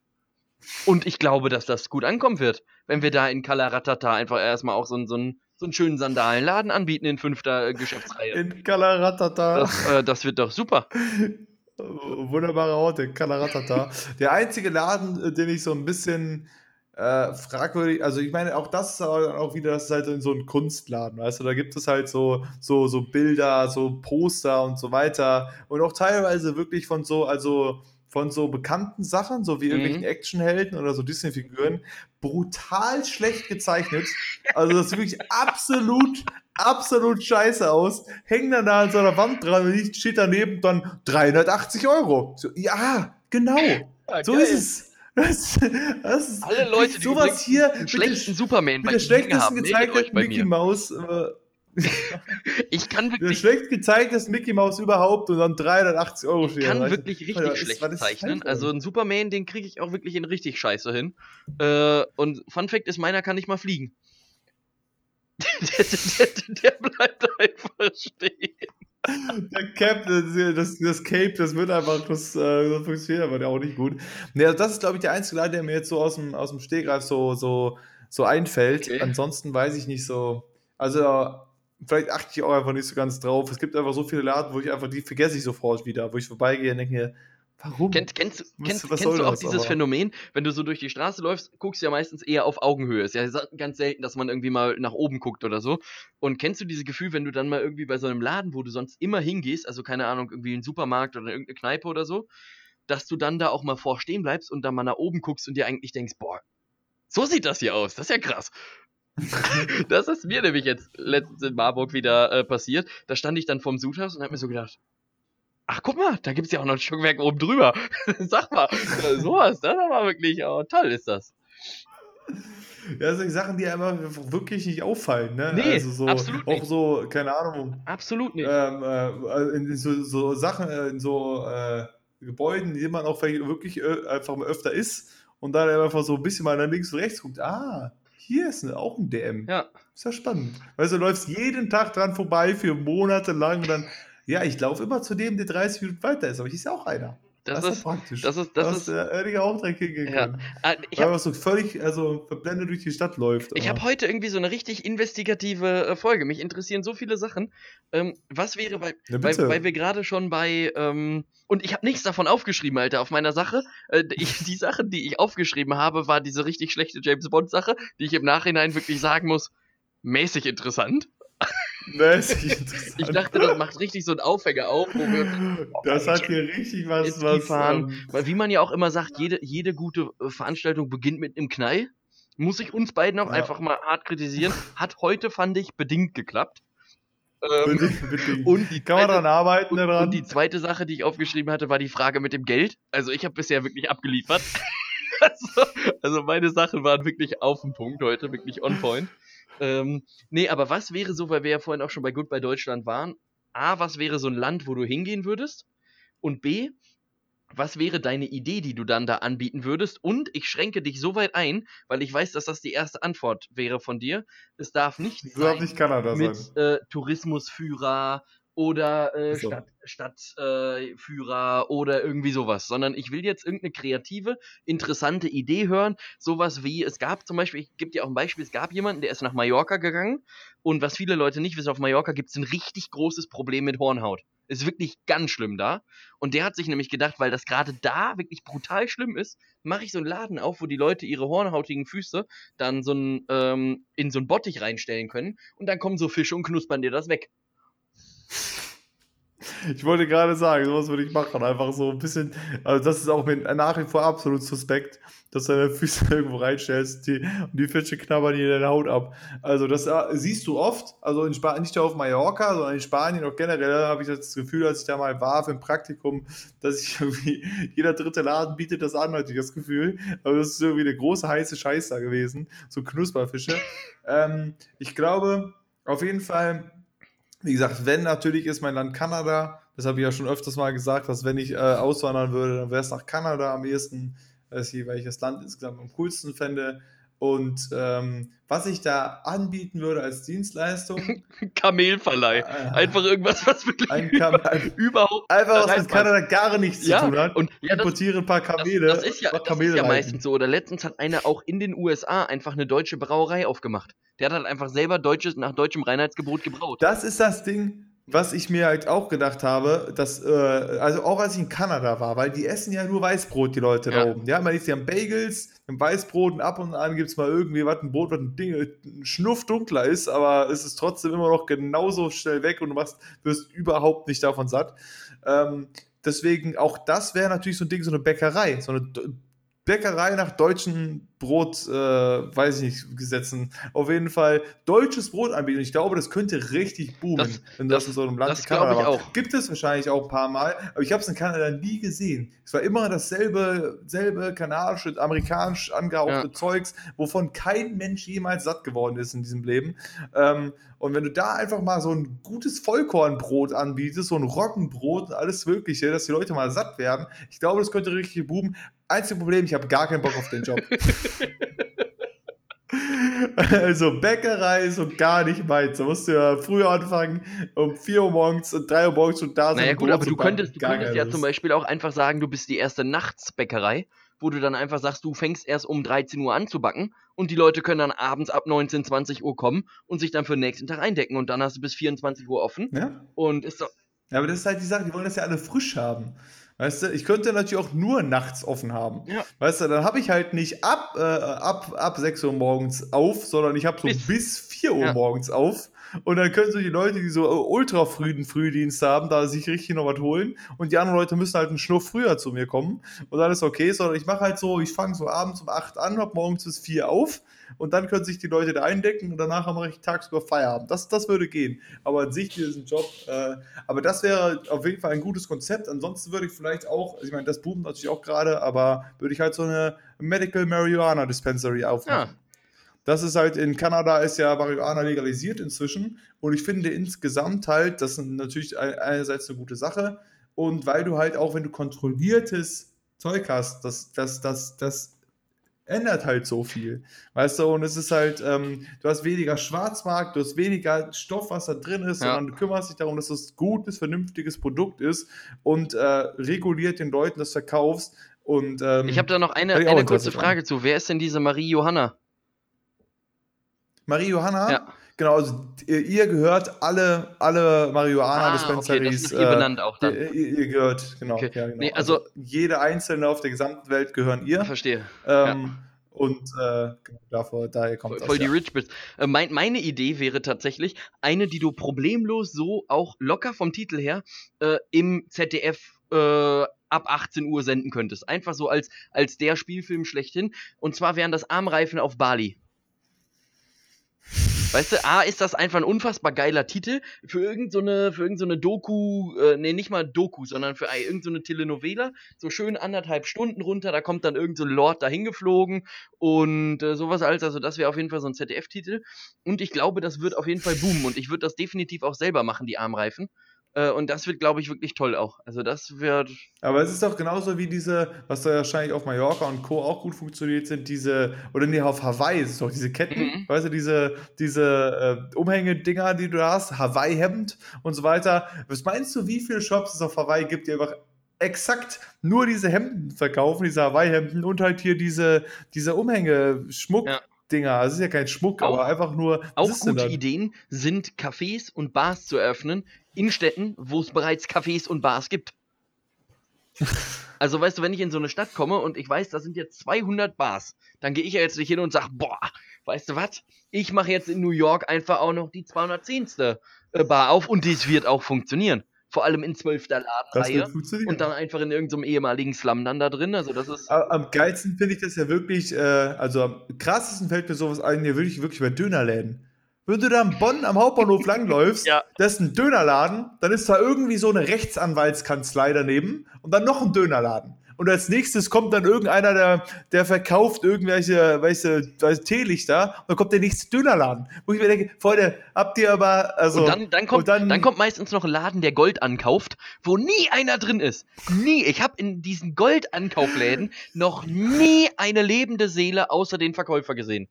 Und ich glaube, dass das gut ankommen wird, wenn wir da in Kalaratata einfach erstmal auch so, einen- so, einen, so einen schönen Sandalenladen anbieten in fünfter äh, Geschäftsreihe. In Kalaratata. Das, äh, das wird doch super. Wunderbare Orte, Kalaratata. Der einzige Laden, äh, den ich so ein bisschen äh, fragwürdig, also ich meine, auch das ist aber auch wieder, das ist halt so ein Kunstladen, weißt du, da gibt es halt so, so, so Bilder, so Poster und so weiter und auch teilweise wirklich von so, also von so bekannten Sachen, so wie irgendwelchen Mhm. Actionhelden oder so Disney-Figuren, brutal schlecht gezeichnet. Also das sieht wirklich absolut, absolut scheiße aus. Hängen dann da an so einer Wand dran und ich steht daneben dann 380 Euro. So, ja, genau. So ist es. Das, das Alle Leute, die sowas hier mit schlechtesten der, Superman mit bei der schlechtesten bei Mickey. Maus. Äh, Ich kann der wirklich schlecht gezeichnetes Mickey Maus überhaupt und dann 380 Euro Ich kann wirklich richtig Alter, schlecht das zeichnen. Also einen Superman, den kriege ich auch wirklich in richtig scheiße hin. Äh, und Fun Fact ist, meiner kann nicht mal fliegen. Der, der, der, bleibt einfach stehen. Der Cap, das, das, Cape, das wird einfach, das, äh, das funktioniert aber auch nicht gut. Nee, also das ist, glaube ich, der einzige Laden, der mir jetzt so aus dem, aus dem Stegreif so, so, so einfällt. Okay. Ansonsten weiß ich nicht so. Also, vielleicht achte ich auch einfach nicht so ganz drauf. Es gibt einfach so viele Laden, wo ich einfach, die vergesse ich sofort wieder, wo ich vorbeigehe und denke mir, warum? Kennst, kennst, kennst, kennst du auch dieses aber? Phänomen, wenn du so durch die Straße läufst, guckst du ja meistens eher auf Augenhöhe. Ist ja ganz selten, dass man irgendwie mal nach oben guckt oder so. Und kennst du dieses Gefühl, wenn du dann mal irgendwie bei so einem Laden, wo du sonst immer hingehst, also keine Ahnung, irgendwie ein Supermarkt oder irgendeine Kneipe oder so, dass du dann da auch mal vorstehen bleibst und dann mal nach oben guckst und dir eigentlich denkst, boah, so sieht das hier aus, das ist ja krass. das ist mir nämlich jetzt letztens in Marburg wieder äh, passiert. Da stand ich dann vorm Sudhaus und hab mir so gedacht, ach guck mal, da gibt's ja auch noch ein Stockwerk oben drüber. Sag mal, äh, sowas, das war wirklich, oh, toll ist das. Ja, das sind Sachen, die einfach wirklich nicht auffallen, ne? Nee, also so, absolut auch nicht. so, keine Ahnung, Absolut nicht. ähm, äh, in so, so Sachen, äh, in so äh, Gebäuden, in denen man auch vielleicht wirklich äh, einfach mal öfter ist und dann einfach so ein bisschen mal nach links und rechts guckt, ah, hier ist ne, auch ein DM. Ja, Ist ja spannend. Weißt du, du läufst jeden Tag dran vorbei für Monate lang und dann, ja, ich laufe immer zu dem, der 30 Minuten weiter ist, aber hier ist ja auch einer. das, ja ist, praktisch. das ist, das das ist der Erdiger auch direkt hingehen ja. Ah, ich Weil habe man so völlig, also verblendet durch die Stadt läuft. Ich habe heute irgendwie so eine richtig investigative äh, Folge. Mich interessieren so viele Sachen. Ähm, was wäre, weil, Ja, weil, bitte. weil wir gerade schon bei. Ähm, und ich habe nichts davon aufgeschrieben, Alter, auf meiner Sache. Äh, ich, die Sachen, die ich aufgeschrieben habe, war diese richtig schlechte James Bond-Sache, die ich im Nachhinein wirklich sagen muss, mäßig interessant. Ich dachte, das macht richtig so einen Aufhänger auf, wo wir. Das hat hier richtig was, was. Skifahren. ähm, Weil wie man ja auch immer sagt, jede, jede gute äh, Veranstaltung beginnt mit einem Knall. Muss ich uns beiden auch Ja. einfach mal hart kritisieren. Hat heute, fand ich, bedingt geklappt. Ähm, bedingt- bedingt. und die Kann man zweite- dran arbeiten und, daran? und die zweite Sache, die ich aufgeschrieben hatte, war die Frage mit dem Geld. Also ich habe bisher wirklich abgeliefert. also, also meine Sachen waren wirklich auf den Punkt heute, wirklich on point. Ähm, nee, aber was wäre so, weil wir ja vorhin auch schon bei Goodbye Deutschland waren, A, was wäre so ein Land, wo du hingehen würdest? Und B, was wäre deine Idee, die du dann da anbieten würdest? Und ich schränke dich so weit ein, weil ich weiß, dass das die erste Antwort wäre von dir. Es darf nicht Das darf sein nicht Kanada mit sein. äh, Tourismusführer oder äh, So. Stadt, Stadtführer äh, oder irgendwie sowas, sondern ich will jetzt irgendeine kreative, interessante Idee hören. Sowas wie, es gab zum Beispiel, ich gebe dir auch ein Beispiel, es gab jemanden, der ist nach Mallorca gegangen und was viele Leute nicht wissen, auf Mallorca gibt es ein richtig großes Problem mit Hornhaut. Ist wirklich ganz schlimm da. Und der hat sich nämlich gedacht, weil das gerade da wirklich brutal schlimm ist, mache ich so einen Laden auf, wo die Leute ihre hornhautigen Füße dann so ein, ähm, in so einen Bottich reinstellen können und dann kommen so Fische und knuspern dir das weg. Ich wollte gerade sagen, sowas würde ich machen. Einfach so ein bisschen, also das ist auch nach wie vor absolut suspekt, dass du deine Füße irgendwo reinstellst die, und die Fische knabbern dir deine Haut ab. Also das äh, siehst du oft, also in Spanien, nicht nur auf Mallorca, sondern in Spanien auch generell habe ich das Gefühl, als ich da mal war für ein Praktikum, dass ich irgendwie, jeder dritte Laden bietet das an, hatte ich das Gefühl. Aber das ist irgendwie eine große heiße Scheiß da gewesen, so Knusperfische. ähm, ich glaube, auf jeden Fall, wie gesagt, wenn natürlich ist mein Land Kanada, das habe ich ja schon öfters mal gesagt, dass wenn ich äh, auswandern würde, dann wäre es nach Kanada am ehesten, ich weil ich das Land insgesamt am coolsten fände. Und ähm, was ich da anbieten würde als Dienstleistung, Kamelverleih. äh, Einfach irgendwas, was wirklich ein Kam ein, überhaupt. einfach was mit. Kanada gar nichts Ja, zu tun hat. und ja, das, importiere ein paar das, Kamele. das ist ja, das ist Kamele ja reiten. meistens so. Oder letztens hat einer auch in den USA einfach eine deutsche Brauerei aufgemacht. Der hat halt einfach selber deutsches, nach deutschem Reinheitsgebot gebraut. Das ist das Ding, was ich mir halt auch gedacht habe, dass, äh, also auch als ich in Kanada war, weil die essen ja nur Weißbrot, die Leute Ja. da oben. Ja, man isst ja Bagels, ein Weißbrot und ab und an gibt es mal irgendwie was, ein Brot, was ein, Ding, ein Schnuff dunkler ist, aber es ist trotzdem immer noch genauso schnell weg und du machst, wirst überhaupt nicht davon satt. Ähm, deswegen, auch das wäre natürlich so ein Ding, so eine Bäckerei, so eine Bäckerei nach deutschen Brot, äh, weiß ich nicht, Gesetzen. Auf jeden Fall deutsches Brot anbieten. Ich glaube, das könnte richtig boomen, Das- wenn das, das- in so einem Land das wie Kanada ich auch. Gibt es wahrscheinlich auch ein paar Mal, aber ich habe es in Kanada nie gesehen. Es war immer dasselbe, selbe kanadische, amerikanisch angehauchte Ja. Zeugs, wovon kein Mensch jemals satt geworden ist in diesem Leben. Ähm, und wenn du da einfach mal so ein gutes Vollkornbrot anbietest, so ein Roggenbrot und alles Mögliche, dass die Leute mal satt werden, ich glaube, das könnte richtig boomen. Einziges Problem, ich habe gar keinen Bock auf den Job. Also Bäckerei ist so gar nicht meins. Da musst du ja früher anfangen, um 4 Uhr morgens und 3 Uhr morgens schon da sein. Naja gut, aber du könntest, du könntest ja zum Beispiel auch einfach sagen, du bist die erste Nachtsbäckerei, wo du dann einfach sagst, du fängst erst um 13 Uhr an zu backen und die Leute können dann abends ab 19, 20 Uhr kommen und sich dann für den nächsten Tag eindecken und dann hast du bis 24 Uhr offen Ja? und ist so, ja, aber das ist halt die Sache, die wollen das ja alle frisch haben. Weißt du, ich könnte natürlich auch nur nachts offen haben. Ja. Weißt du, dann habe ich halt nicht ab, äh, ab, ab 6 Uhr morgens auf, sondern ich habe so Bis. bis, 4 Uhr Ja. morgens auf. Und dann können so die Leute, die so äh, ultra frühen Frühdienst haben, da sich richtig noch was holen. Und die anderen Leute müssen halt einen Schnuff früher zu mir kommen. Und dann ist okay, sondern ich mache halt so, ich fange so abends um 8 an, hab morgens bis 4 auf. Und dann können sich die Leute da eindecken und danach mache ich tagsüber Feierabend. Das, das würde gehen. Aber an sich diesen Job, äh, aber das wäre auf jeden Fall ein gutes Konzept. Ansonsten würde ich vielleicht auch, also ich meine, das boomt natürlich auch gerade, aber würde ich halt so eine Medical Marijuana Dispensary aufmachen. Ja. Das ist halt in Kanada ist ja Marihuana legalisiert inzwischen und ich finde insgesamt halt, das ist natürlich ein- einerseits eine gute Sache und weil du halt auch, wenn du kontrolliertes Zeug hast, das, das, das, das ändert halt so viel. Weißt du, und es ist halt, ähm, du hast weniger Schwarzmarkt, du hast weniger Stoff, was da drin ist, Ja. sondern du kümmerst dich darum, dass es gutes, vernünftiges Produkt ist und äh, reguliert den Leuten das verkaufst. Und ähm, Ich habe da noch eine, eine kurze. Frage zu. Wer ist denn diese Marie Johanna? Marie Johanna, Ja. genau, also ihr, ihr gehört alle, alle Ah, Marihuana-Dispensaries. okay, das ist ihr benannt auch dann. Ihr, ihr, gehört, genau. Okay. Ja, genau. Nee, also- jede einzelne auf der gesamten Welt gehören ihr. Verstehe. Ähm, Und äh, genau, davor, daher kommt Voll, das. voll die ja. Rich bist. Äh, mein, meine Idee wäre tatsächlich eine, die du problemlos so auch locker vom Titel her äh, im ZDF äh, ab 18 Uhr senden könntest. Einfach so als, als der Spielfilm schlechthin. Und zwar wären das Armreifen auf Bali. Weißt du, A, ist das einfach ein unfassbar geiler Titel für irgendeine, so für irgend so Doku, äh, nee, nicht mal Doku, sondern für irgendeine so Telenovela, so schön anderthalb Stunden runter, da kommt dann irgendein so Lord dahin geflogen und äh, sowas alles, also das wäre auf jeden Fall so ein ZDF-Titel und ich glaube, das wird auf jeden Fall boomen und ich würde das definitiv auch selber machen, die Armreifen und das wird, glaube ich, wirklich toll auch. Also das wird. Aber es ist doch genauso wie diese, was da wahrscheinlich auf Mallorca und Co. auch gut funktioniert, sind diese, oder nee, auf Hawaii ist es doch diese Ketten, mhm. weißt du, diese, diese äh, Umhängedinger, die du hast, Hawaii-Hemd und so weiter. Was meinst du, wie viele Shops es auf Hawaii gibt, die einfach exakt nur diese Hemden verkaufen, diese Hawaii-Hemden und halt hier diese, diese Umhängeschmuck. Ja. Dinger. Also es ist ja kein Schmuck, auch, aber einfach nur. Auch gute Ideen sind Cafés und Bars zu eröffnen in Städten, wo es bereits Cafés und Bars gibt. also weißt du, wenn ich in so eine Stadt komme und ich weiß, da sind jetzt 200 Bars, dann gehe ich ja jetzt nicht hin und sage, boah, weißt du was? Ich mache jetzt in New York einfach auch noch die 210. Äh, Bar auf und das wird auch funktionieren vor allem in zwölfter Ladenreihe und dann einfach in irgendeinem ehemaligen Slum dann da drin. Also das ist. Am geilsten finde ich das ja wirklich, äh, also am krassesten fällt mir sowas ein, hier wirklich, wirklich bei Dönerläden. Wenn du da in Bonn am Hauptbahnhof langläufst, ja. das ist ein Dönerladen, dann ist da irgendwie so eine Rechtsanwaltskanzlei daneben und dann noch ein Dönerladen und als nächstes kommt dann irgendeiner, der, der verkauft irgendwelche weiße, weiße Teelichter und dann kommt der nächste Dönerladen. Wo ich mir denke, Freunde, habt ihr aber. Also, und dann, dann, kommt, dann, dann, kommt meistens noch ein Laden, der Gold ankauft, wo nie einer drin ist. Nie. Ich habe in diesen Goldankaufläden noch nie eine lebende Seele außer den Verkäufer gesehen.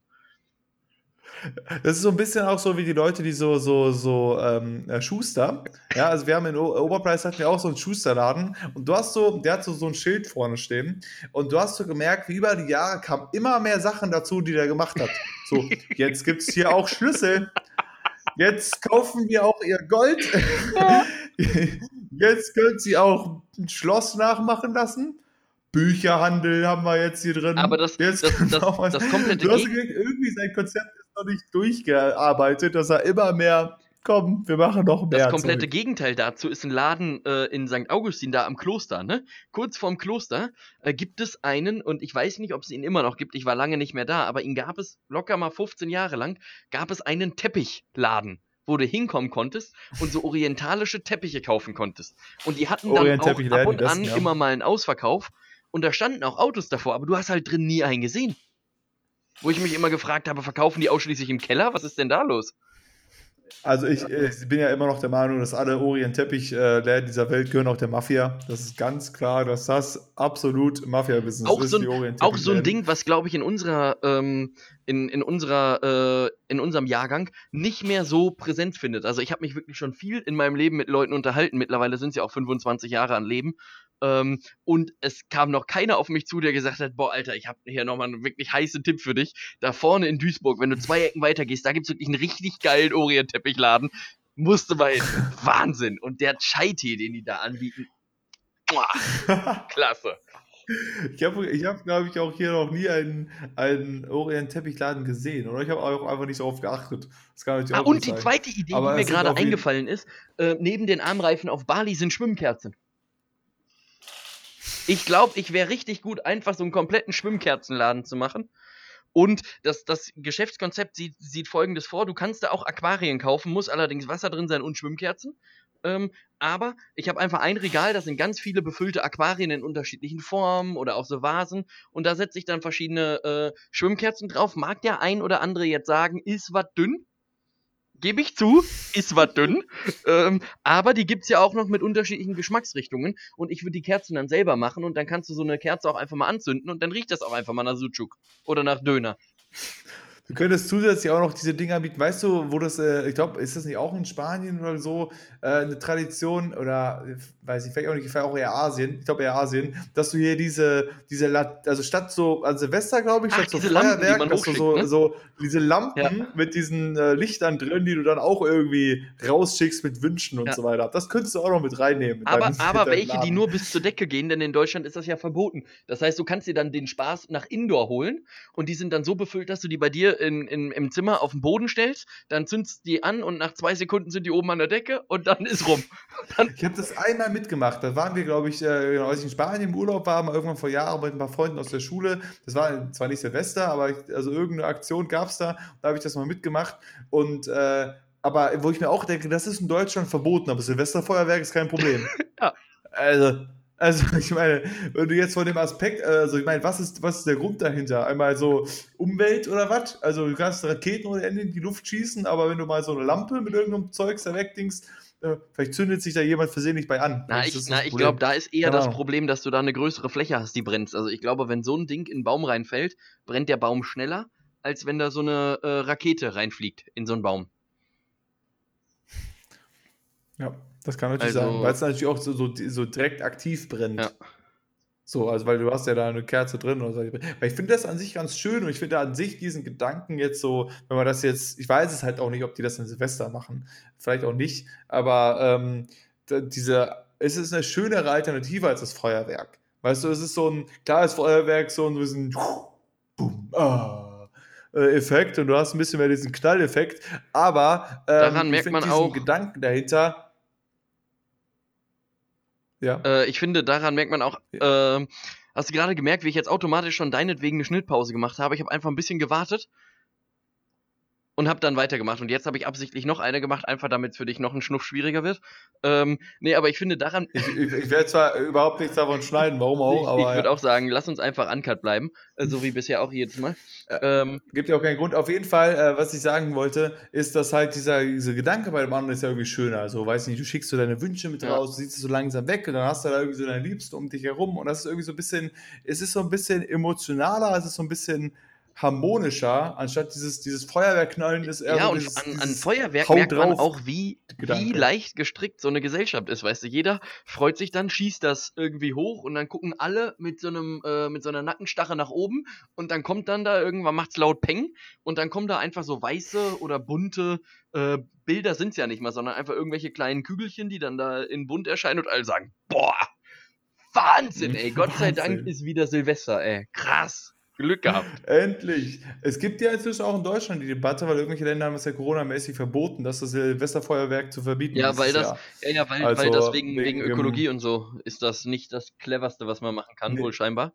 Das ist so ein bisschen auch so wie die Leute, die so, so, so ähm, äh, Schuster. Ja, also wir haben in o Oberpreis hatten wir auch so einen Schusterladen und du hast so, der hat so, so ein Schild vorne stehen und du hast so gemerkt, wie über die Jahre kamen immer mehr Sachen dazu, die der gemacht hat. So, jetzt gibt es hier auch Schlüssel. Jetzt kaufen wir auch ihr Gold. Jetzt können sie auch ein Schloss nachmachen lassen. Bücherhandel haben wir jetzt hier drin. Aber das, jetzt das, das, das, komplette du hast irgendwie sein Konzept noch nicht durchgearbeitet, dass er immer mehr komm, wir machen noch mehr. Das komplette Zeug. Gegenteil dazu ist ein Laden äh, in St. Augustin, da am Kloster, ne? Kurz vorm Kloster äh, gibt es einen, und ich weiß nicht, ob es ihn immer noch gibt, ich war lange nicht mehr da, aber ihn gab es locker mal 15 Jahre lang, gab es einen Teppichladen wo du hinkommen konntest und so orientalische Teppiche kaufen konntest. Und die hatten dann auch ab und an ja. immer mal einen Ausverkauf und da standen auch Autos davor, aber du hast halt drin nie einen gesehen. Wo ich mich immer gefragt habe, verkaufen die ausschließlich im Keller? Was ist denn da los? Also ich, ich bin ja immer noch der Meinung, dass alle Orient-Teppich-Läden dieser Welt gehören auch der Mafia. Das ist ganz klar, dass das absolut Mafia-Business ist. So ein, auch so ein Ding, was glaube ich in unserer, ähm, in, in unserer, äh, in unserem Jahrgang nicht mehr so präsent findet. Also ich habe mich wirklich schon viel in meinem Leben mit Leuten unterhalten. Mittlerweile sind es ja auch 25 Jahre an Leben. Ähm, und es kam noch keiner auf mich zu, der gesagt hat, boah, Alter, ich habe hier nochmal einen wirklich heißen Tipp für dich. Da vorne in Duisburg, wenn du zwei Ecken weiter gehst, da gibt's wirklich einen richtig geilen Orient-Teppichladen. Musste mal hin. Wahnsinn. Und der Chai-Tee, den die da anbieten. Klasse. Ich habe, ich hab, glaube ich, auch hier noch nie einen, einen Orient-Teppichladen gesehen. Oder ich habe auch einfach nicht darauf geachtet. Das kann ah, und die sein. zweite Idee, Aber die mir gerade eingefallen ist, äh, neben den Armreifen auf Bali sind Schwimmkerzen. Ich glaube, ich wäre richtig gut, einfach so einen kompletten Schwimmkerzenladen zu machen. Und das, das Geschäftskonzept sieht, sieht folgendes vor: Du kannst da auch Aquarien kaufen, muss allerdings Wasser drin sein und Schwimmkerzen. Ähm, aber ich habe einfach ein Regal, da sind ganz viele befüllte Aquarien in unterschiedlichen Formen oder auch so Vasen. Und da setze ich dann verschiedene äh, Schwimmkerzen drauf. Mag der ein oder andere jetzt sagen, ist was dünn? Gebe ich zu, ist was dünn. ähm, aber die gibt es ja auch noch mit unterschiedlichen Geschmacksrichtungen. Und ich würde die Kerzen dann selber machen und dann kannst du so eine Kerze auch einfach mal anzünden und dann riecht das auch einfach mal nach Sucuk oder nach Döner. Du könntest zusätzlich auch noch diese Dinger bieten. Weißt du, wo das, äh, ich glaube, ist das nicht auch in Spanien oder so äh, eine Tradition oder weiß ich, vielleicht auch nicht, vielleicht auch eher Asien, ich glaube eher Asien, dass du hier diese, diese, also statt so, an Silvester, glaube ich, statt Ach, so Feuerwerk, Lampen, dass du so, ne? so diese Lampen ja. mit diesen äh, Lichtern drin, die du dann auch irgendwie rausschickst mit Wünschen und ja. so weiter. Das könntest du auch noch mit reinnehmen. aber deinem, aber welche, Laden. die nur bis zur Decke gehen, denn in Deutschland ist das ja verboten. Das heißt, du kannst dir dann den Spaß nach Indoor holen und die sind dann so befüllt, dass du die bei dir in, in, im Zimmer auf den Boden stellst, dann zündest du die an und nach zwei Sekunden sind die oben an der Decke und dann ist rum. Dann ich habe das einmal mitgemacht. Da waren wir, glaube ich, äh, genau, als ich in Spanien im Urlaub war, mal irgendwann vor Jahren mit ein paar Freunden aus der Schule. Das war zwar nicht Silvester, aber ich, also irgendeine Aktion gab es da. Da habe ich das mal mitgemacht. Und äh, aber wo ich mir auch denke, das ist in Deutschland verboten, aber Silvesterfeuerwerk ist kein Problem. ja. Also, also ich meine, wenn du jetzt von dem Aspekt, also ich meine, was ist, was ist der Grund dahinter? Einmal so Umwelt oder was? Also du kannst Raketen ohne Ende in die Luft schießen, aber wenn du mal so eine Lampe mit irgendeinem Zeugs da wegdingst, äh, vielleicht zündet sich da jemand versehentlich bei an. Na, ich, na, ich glaube, da ist eher Keine das. Problem, dass du da eine größere Fläche hast, die brennt. Also ich glaube, wenn so ein Ding in einen Baum reinfällt, brennt der Baum schneller, als wenn da so eine äh, Rakete reinfliegt in so einen Baum. Ja, das kann natürlich Also- sein, weil es natürlich auch so, so, so direkt aktiv brennt. Ja. So, also weil du hast ja da eine Kerze drin oder so. Weil ich finde das an sich ganz schön und ich finde an sich diesen Gedanken jetzt so, wenn man das jetzt, ich weiß es halt auch nicht, ob die das in Silvester machen, vielleicht auch nicht, aber ähm, diese, es ist eine schönere Alternative als das Feuerwerk. Weißt du, es ist so ein klares Feuerwerk, so ein bisschen boom, ah, äh, Effekt und du hast ein bisschen mehr diesen Knalleffekt, aber ähm, Daran merkt man diesen auch- Gedanken dahinter. Ja. Äh, ich finde, daran merkt man auch, ähm, hast du gerade gemerkt, wie ich jetzt automatisch schon deinetwegen eine Schnittpause gemacht habe? Ich habe einfach ein bisschen gewartet und habe dann weitergemacht. Und jetzt habe ich absichtlich noch eine gemacht, einfach damit es für dich noch ein Schnuff schwieriger wird. Ähm, nee, aber ich finde daran, Ich, ich, ich werde zwar überhaupt nichts davon schneiden, warum auch, ich, aber ich würde ja. auch sagen, lass uns einfach uncut bleiben, äh, so wie bisher auch jedes Mal. Ähm, gibt ja auch keinen Grund. Auf jeden Fall, äh, was ich sagen wollte, ist, dass halt dieser, dieser Gedanke bei dem anderen ist ja irgendwie schöner. Also, weiß nicht, du schickst so deine Wünsche mit Ja. raus, du siehst es so langsam weg und dann hast du da irgendwie so deine Liebste um dich herum und das ist irgendwie so ein bisschen, es ist so ein bisschen emotionaler, es ist so ein bisschen harmonischer, anstatt dieses, dieses Feuerwehrknallen ist eher ja, so und dieses, an, an Feuerwerk Hau merkt man auch, wie, wie leicht gestrickt so eine Gesellschaft ist. Weißt du, jeder freut sich dann, schießt das irgendwie hoch und dann gucken alle mit so einem, äh, mit so einer Nackenstache nach oben und dann kommt dann da irgendwann macht's laut Peng und dann kommen da einfach so weiße oder bunte äh, Bilder sind's ja nicht mal, sondern einfach irgendwelche kleinen Kügelchen, die dann da in bunt erscheinen und alle sagen, boah, Wahnsinn, ey, Gott sei Dank Wahnsinn. ist wieder Silvester, ey, krass, Glück gehabt. Endlich! Es gibt ja inzwischen auch in Deutschland die Debatte, weil irgendwelche Länder haben es ja Corona-mäßig verboten, dass das Silvesterfeuerwerk zu verbieten Ja, dieses weil das-. Ja, ja, weil, Also, weil das wegen, wegen wegen Ökologie und so ist das nicht das cleverste, was man machen kann, Nee. wohl scheinbar.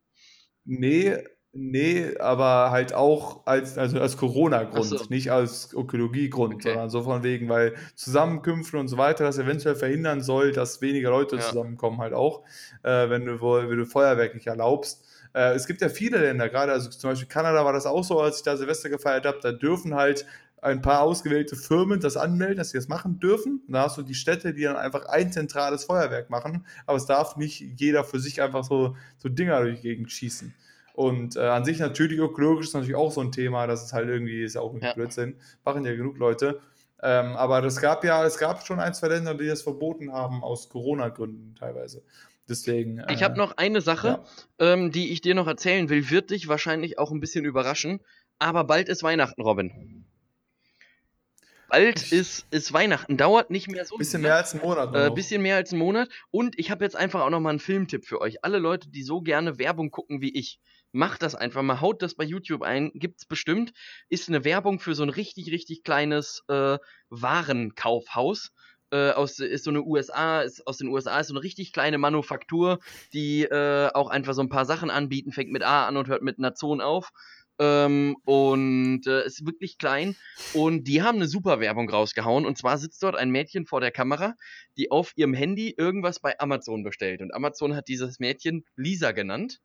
Nee, nee, aber halt auch als, also als Corona-Grund, so. nicht als Ökologiegrund, Okay. sondern so von wegen, weil Zusammenkünfte und so weiter das eventuell verhindern soll, dass weniger Leute Ja. zusammenkommen, halt auch, äh, wenn, du, wenn du Feuerwerk nicht erlaubst. Äh, es gibt ja viele Länder, gerade, also zum Beispiel Kanada war das auch so, als ich da Silvester gefeiert habe, da dürfen halt ein paar ausgewählte Firmen das anmelden, dass sie das machen dürfen. Und da hast du die Städte, die dann einfach ein zentrales Feuerwerk machen, aber es darf nicht jeder für sich einfach so, so Dinger durch die Gegend schießen. Und äh, an sich natürlich ökologisch ist natürlich auch so ein Thema, das ist halt irgendwie, ist ja auch irgendwie Ja. Blödsinn, machen ja genug Leute. Ähm, aber das gab ja, es gab schon ein, zwei Länder, die das verboten haben, aus Corona-Gründen teilweise. Deswegen. Ich äh, habe noch eine Sache, ja. ähm, die ich dir noch erzählen will, wird dich wahrscheinlich auch ein bisschen überraschen, aber bald ist Weihnachten, Robin. Bald Ich- ist, ist Weihnachten, dauert nicht mehr so Bisschen lange. mehr als einen Monat. Äh, bisschen mehr als einen Monat. Und ich habe jetzt einfach auch noch mal einen Filmtipp für euch. Alle Leute, die so gerne Werbung gucken wie ich, macht das einfach mal. Haut das bei YouTube ein. Gibt's bestimmt. Ist eine Werbung für so ein richtig, richtig kleines äh, Warenkaufhaus. Äh, aus, ist so eine USA, ist, aus den USA ist so eine richtig kleine Manufaktur, die äh, auch einfach so ein paar Sachen anbieten, fängt mit A an und hört mit Nation auf. Ähm, und äh, ist wirklich klein. Und die haben eine super Werbung rausgehauen. Und zwar sitzt dort ein Mädchen vor der Kamera, die auf ihrem Handy irgendwas bei Amazon bestellt. Und Amazon hat dieses Mädchen Lisa genannt.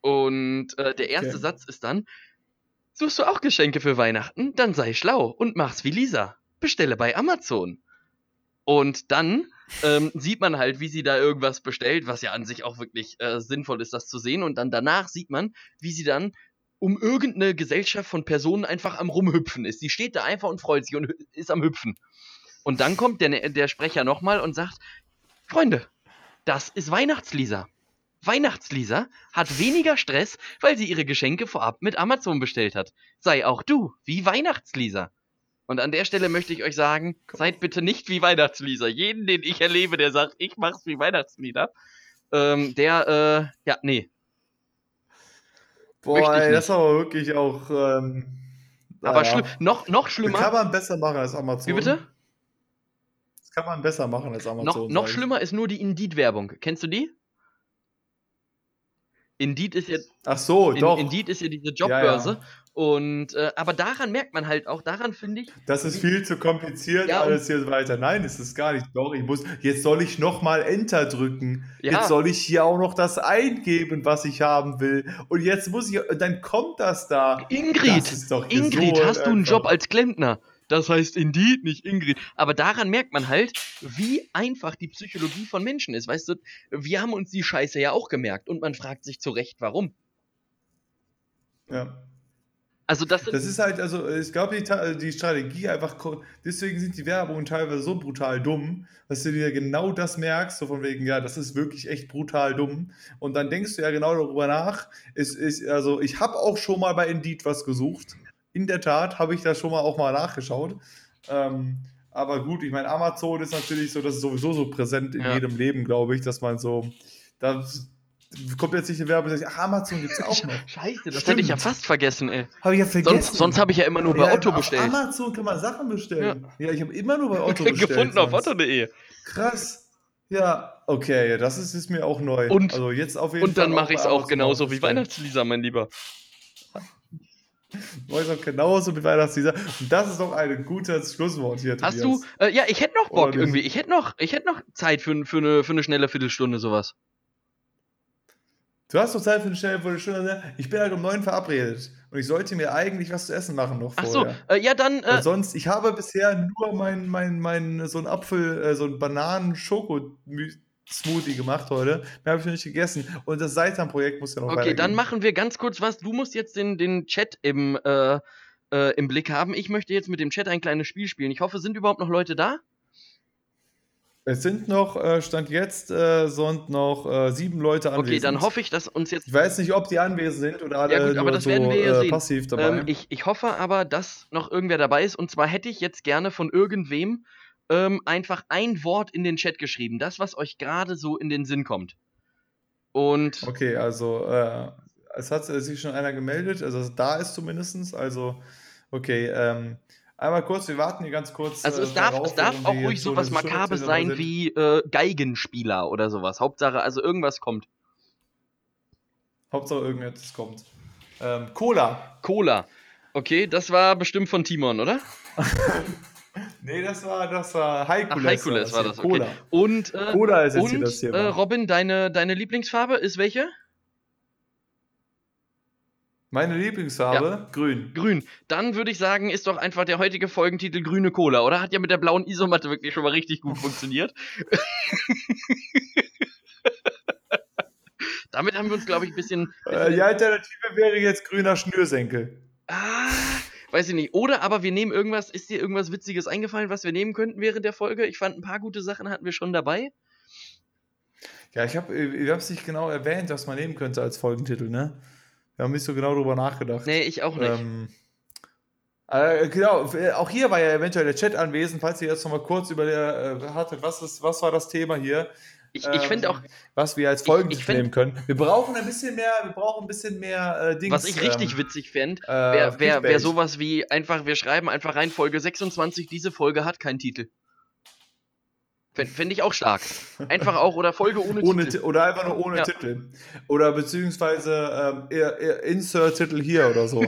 Und äh, der erste Okay. Satz ist dann: Suchst du auch Geschenke für Weihnachten? Dann sei schlau und mach's wie Lisa. Bestelle bei Amazon. Und dann ähm, sieht man halt, wie sie da irgendwas bestellt, was ja an sich auch wirklich äh, sinnvoll ist, das zu sehen. Und dann danach sieht man, wie sie dann um irgendeine Gesellschaft von Personen einfach am Rumhüpfen ist. Sie steht da einfach und freut sich und ist am Hüpfen. Und dann kommt der, der Sprecher nochmal und sagt, Freunde, das ist Weihnachtslisa. Weihnachtslisa hat weniger Stress, weil sie ihre Geschenke vorab mit Amazon bestellt hat. Sei auch du wie Weihnachtslisa. Und an der Stelle möchte ich euch sagen, seid bitte nicht wie Weihnachtslisa. Jeden, den ich erlebe, der sagt, ich mach's wie Weihnachtslieder, ähm, der, äh, ja, nee. Boah, ey, das ist aber wirklich auch. Ähm, Aber schlimm, noch, noch Das schlimmer. kann man besser machen als Amazon. Wie bitte? Das kann man besser machen als Amazon. Noch, noch schlimmer ist nur die Indeed-Werbung. Kennst du die? Indeed ist ja, Ach so, doch. Indeed ist ja diese Ja, Jobbörse. ja. Und äh, aber daran merkt man halt auch, daran finde ich, Das ist viel zu kompliziert, Ja, alles hier weiter. Nein, ist es gar nicht. Doch, ich muss. Jetzt soll ich nochmal Enter drücken. Ja. Jetzt soll ich hier auch noch das eingeben, was ich haben will. Und jetzt muss ich. Dann kommt das da. Ingrid, Das ist doch Ingrid, so hast du einen. Job als Klempner? das heißt Indeed, nicht Ingrid. Aber daran merkt man halt, wie einfach die Psychologie von Menschen ist. Weißt du, wir haben uns die Scheiße ja auch gemerkt und man fragt sich zu Recht, warum. Ja. Also das, Das ist halt, also ich glaube, die, die Strategie einfach, deswegen sind die Werbungen teilweise so brutal dumm, dass du dir genau das merkst, so von wegen, ja, das ist wirklich echt brutal dumm. Und dann denkst du ja genau darüber nach. Es ist, also ich habe auch schon mal bei Indeed was gesucht. In der Tat habe ich da schon mal auch mal nachgeschaut. Ähm, aber gut, ich meine, Amazon ist natürlich so, das ist sowieso so präsent in Ja. jedem Leben, glaube ich, dass man so, da kommt jetzt nicht eine Werbung, und sagt, ach, Amazon gibt es auch noch. Scheiße, das Stimmt. hätte ich ja fast vergessen, ey. Habe ich ja vergessen. Sonst, sonst habe ich ja immer nur bei Ja, Otto auf bestellt. Amazon kann man Sachen bestellen. Ja, ich habe immer nur bei Otto bestellt. Gefunden auf sonst. otto.de. Krass. Ja, okay, ja, das ist, ist mir auch neu. Und- also jetzt auf jeden Und dann Fall mache ich es auch genauso wie. Weihnachtslisa, mein Lieber. Ich auch genauso wie Weihnachtslieder. Und das ist doch ein gutes Schlusswort hier, Hast Tobias. du, äh, ja, ich hätte noch Bock irgendwie. Ich hätte noch, ich hätte noch Zeit für, für, eine, für eine schnelle Viertelstunde, sowas. Du hast doch Zeit für eine schnelle Viertelstunde. Ich bin halt um neun verabredet. Und ich sollte mir eigentlich was zu essen machen noch Ach so, vorher. äh, ja, dann, äh, sonst, ich habe bisher nur mein, mein, mein, so ein Apfel, äh, so ein Bananen-Schoko-Smoothie gemacht heute. Mehr habe ich noch nicht gegessen. Und das Seitan-Projekt muss ja noch okay, dann machen wir ganz kurz was. Du musst jetzt den, den Chat im, äh, äh, im Blick haben. Ich möchte jetzt mit dem Chat ein kleines Spiel spielen. Ich hoffe, sind überhaupt noch Leute da? Es sind noch, äh, Stand jetzt, äh, sind noch äh, sieben Leute anwesend. Okay, dann hoffe ich, dass uns jetzt Ich weiß nicht, ob die anwesend sind oder alle Ja, gut, aber nur das so werden wir ja äh, sehen. passiv dabei. Ähm, ich, ich hoffe aber, dass noch irgendwer dabei ist. Und zwar hätte ich jetzt gerne von irgendwem ähm, einfach ein Wort in den Chat geschrieben. Das, was euch gerade so in den Sinn kommt. Und okay, also äh, es hat sich schon einer gemeldet, also da ist zumindest. Also, okay, ähm, einmal kurz, wir warten hier ganz kurz. also äh, es darf, darauf, es darf auch ruhig sowas Makabes sein wie äh, Geigenspieler oder sowas. Hauptsache, also irgendwas kommt. Hauptsache irgendetwas kommt. Ähm, Cola. Cola. Okay, das war bestimmt von Timon, oder? Nee, das war, das war Ach, Heikules. Heikules war hier. das, okay. Cola. Und, äh, Cola ist jetzt hier und das äh, Thema. Robin, deine, deine Lieblingsfarbe ist welche? Meine Lieblingsfarbe? Grün. Grün. Dann würde ich sagen, ist doch einfach der heutige Folgentitel Grüne Cola, oder? Hat ja mit der blauen Isomatte wirklich schon mal richtig gut funktioniert. Damit haben wir uns, glaube ich, ein bisschen. Äh, die Alternative wäre jetzt grüner Schnürsenkel. Ah, weiß ich nicht. Oder aber wir nehmen irgendwas. Ist dir irgendwas Witziges eingefallen, was wir nehmen könnten während der Folge? Ich fand ein paar gute Sachen hatten wir schon dabei. Ja, ich habe ich hab's nicht genau erwähnt, was man nehmen könnte als Folgentitel, ne? Wir haben nicht so genau drüber nachgedacht. Nee, ich auch nicht. Ähm, äh, genau, äh, auch hier war ja eventuell der Chat anwesend, falls ihr jetzt noch mal kurz über der äh, hattet, was, ist, was war das Thema hier, ich ich finde ähm, auch, was wir als find- nehmen können. Wir brauchen ein bisschen mehr, wir brauchen ein bisschen mehr äh, Dings. was ich richtig ähm, witzig fände, äh, wäre wär, wär sowas wie einfach, wir schreiben einfach rein Folge 26, diese Folge hat keinen Titel. Fände fänd ich auch stark. Einfach auch, oder Folge ohne, ohne Titel. Ti- oder einfach nur ohne Ja. Titel. Oder beziehungsweise ähm, Insert-Titel hier oder so.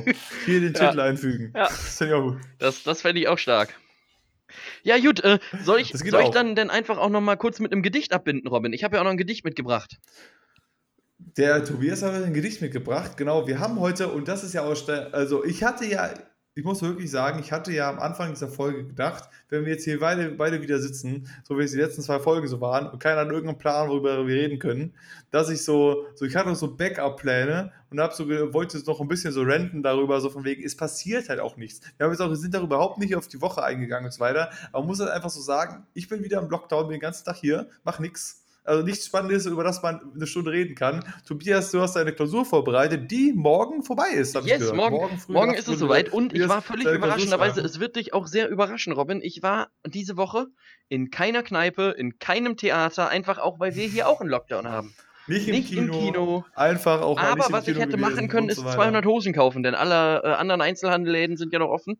hier den Ja. Titel einfügen. Ja. Das finde ich auch gut. Das, das fände ich auch stark. Ja, gut, äh, soll ich, soll ich dann denn einfach auch noch mal kurz mit einem Gedicht abbinden, Robin? Ich habe ja auch noch ein Gedicht mitgebracht. Der Tobias hat ein Gedicht mitgebracht. Genau, wir haben heute, und das ist ja auch, also ich hatte ja, ich muss wirklich sagen, ich hatte ja am Anfang dieser Folge gedacht, wenn wir jetzt hier beide, beide wieder sitzen, so wie es die letzten zwei Folgen so waren, und keiner hat irgendeinen Plan, worüber wir reden können, dass ich so, so ich hatte so Backup-Pläne und hab so, wollte noch ein bisschen so renten darüber, so von wegen, es passiert halt auch nichts. Wir haben jetzt auch, wir sind darüber überhaupt nicht auf die Woche eingegangen und so weiter, aber man muss halt einfach so sagen, ich bin wieder im Lockdown, bin den ganzen Tag hier, mach nichts. Also nichts Spannendes, über das man eine Stunde reden kann. Tobias, du hast deine Klausur vorbereitet, die morgen vorbei ist. ich Yes, morgen, morgen nachts ist es soweit und ich war völlig überraschenderweise, es wird dich auch sehr überraschen, Robin. Ich war diese Woche in keiner Kneipe, in keinem Theater, einfach auch, weil wir hier auch einen Lockdown haben. Nicht im Nicht Kino. im Kino. Einfach auch mal nicht Aber im was ich Kino hätte gewesen machen können, ist so weiter. 200 Hosen kaufen, denn alle äh, anderen Einzelhandelläden sind ja noch offen.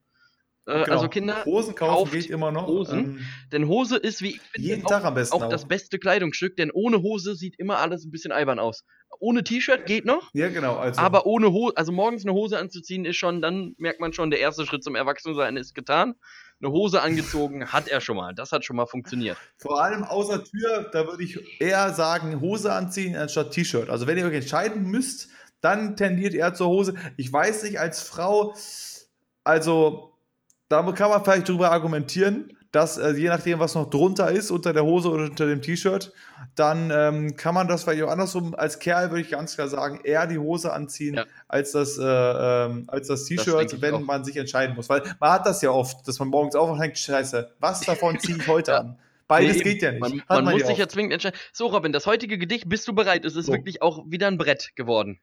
Äh, Genau. Also Kinder, Hosen kaufen geht immer noch. Hosen. Ähm, denn Hose ist, wie ich finde, jeden auch, Tag am besten auch das beste Kleidungsstück, denn ohne Hose sieht immer alles ein bisschen albern aus. Ohne T-Shirt geht noch, Ja, genau. Also, aber ohne Hose, also morgens eine Hose anzuziehen ist schon, dann merkt man schon, der erste Schritt zum Erwachsensein ist getan. Eine Hose angezogen hat er schon mal, das hat schon mal funktioniert. vor allem außer Tür, da würde ich eher sagen, Hose anziehen anstatt T-Shirt. Also wenn ihr euch entscheiden müsst, dann tendiert er zur Hose. Ich weiß nicht, als Frau, also da kann man vielleicht drüber argumentieren, dass äh, je nachdem, was noch drunter ist, unter der Hose oder unter dem T-Shirt, dann ähm, kann man das vielleicht auch andersrum. Als Kerl würde ich ganz klar sagen, eher die Hose anziehen ja. als das, äh, ähm, das T-Shirt, wenn auch. man sich entscheiden muss. Weil man hat das ja oft, dass man morgens aufwacht und denkt, scheiße, was davon ziehe ich heute ja. an? Beides nee, geht ja nicht. Man, man, man muss sich ja zwingend entscheiden. So, Robin, das heutige Gedicht, bist du bereit? Es ist so. wirklich auch wieder ein Brett geworden.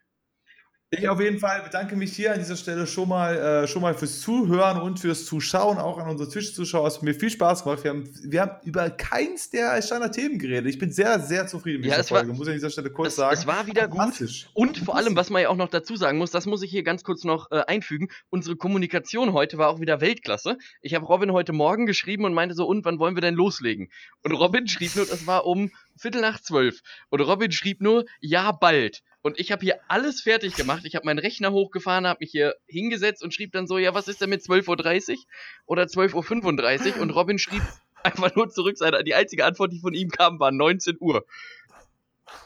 Ich auf jeden Fall bedanke mich hier an dieser Stelle schon mal, äh, schon mal fürs Zuhören und fürs Zuschauen, auch an unsere Twitch-Zuschauer. Es hat mir viel Spaß gemacht. Wir haben, wir haben über keins der Standard-Themen geredet. Ich bin sehr, sehr zufrieden mit ja, dieser Folge, war, muss ich an dieser Stelle kurz es, sagen. Es war wieder gut. Und vor allem, was man ja auch noch dazu sagen muss, das muss ich hier ganz kurz noch äh, einfügen. Unsere Kommunikation heute war auch wieder Weltklasse. Ich habe Robin heute Morgen geschrieben und meinte so, und wann wollen wir denn loslegen? Und Robin schrieb nur, es war um Viertel nach zwölf. Und Robin schrieb nur, ja, bald. Und ich habe hier alles fertig gemacht. Ich habe meinen Rechner hochgefahren, habe mich hier hingesetzt und schrieb dann so, ja, was ist denn mit 12.30 Uhr oder 12.35 Uhr? Und Robin schrieb einfach nur zurück, die einzige Antwort, die von ihm kam, war 19 Uhr.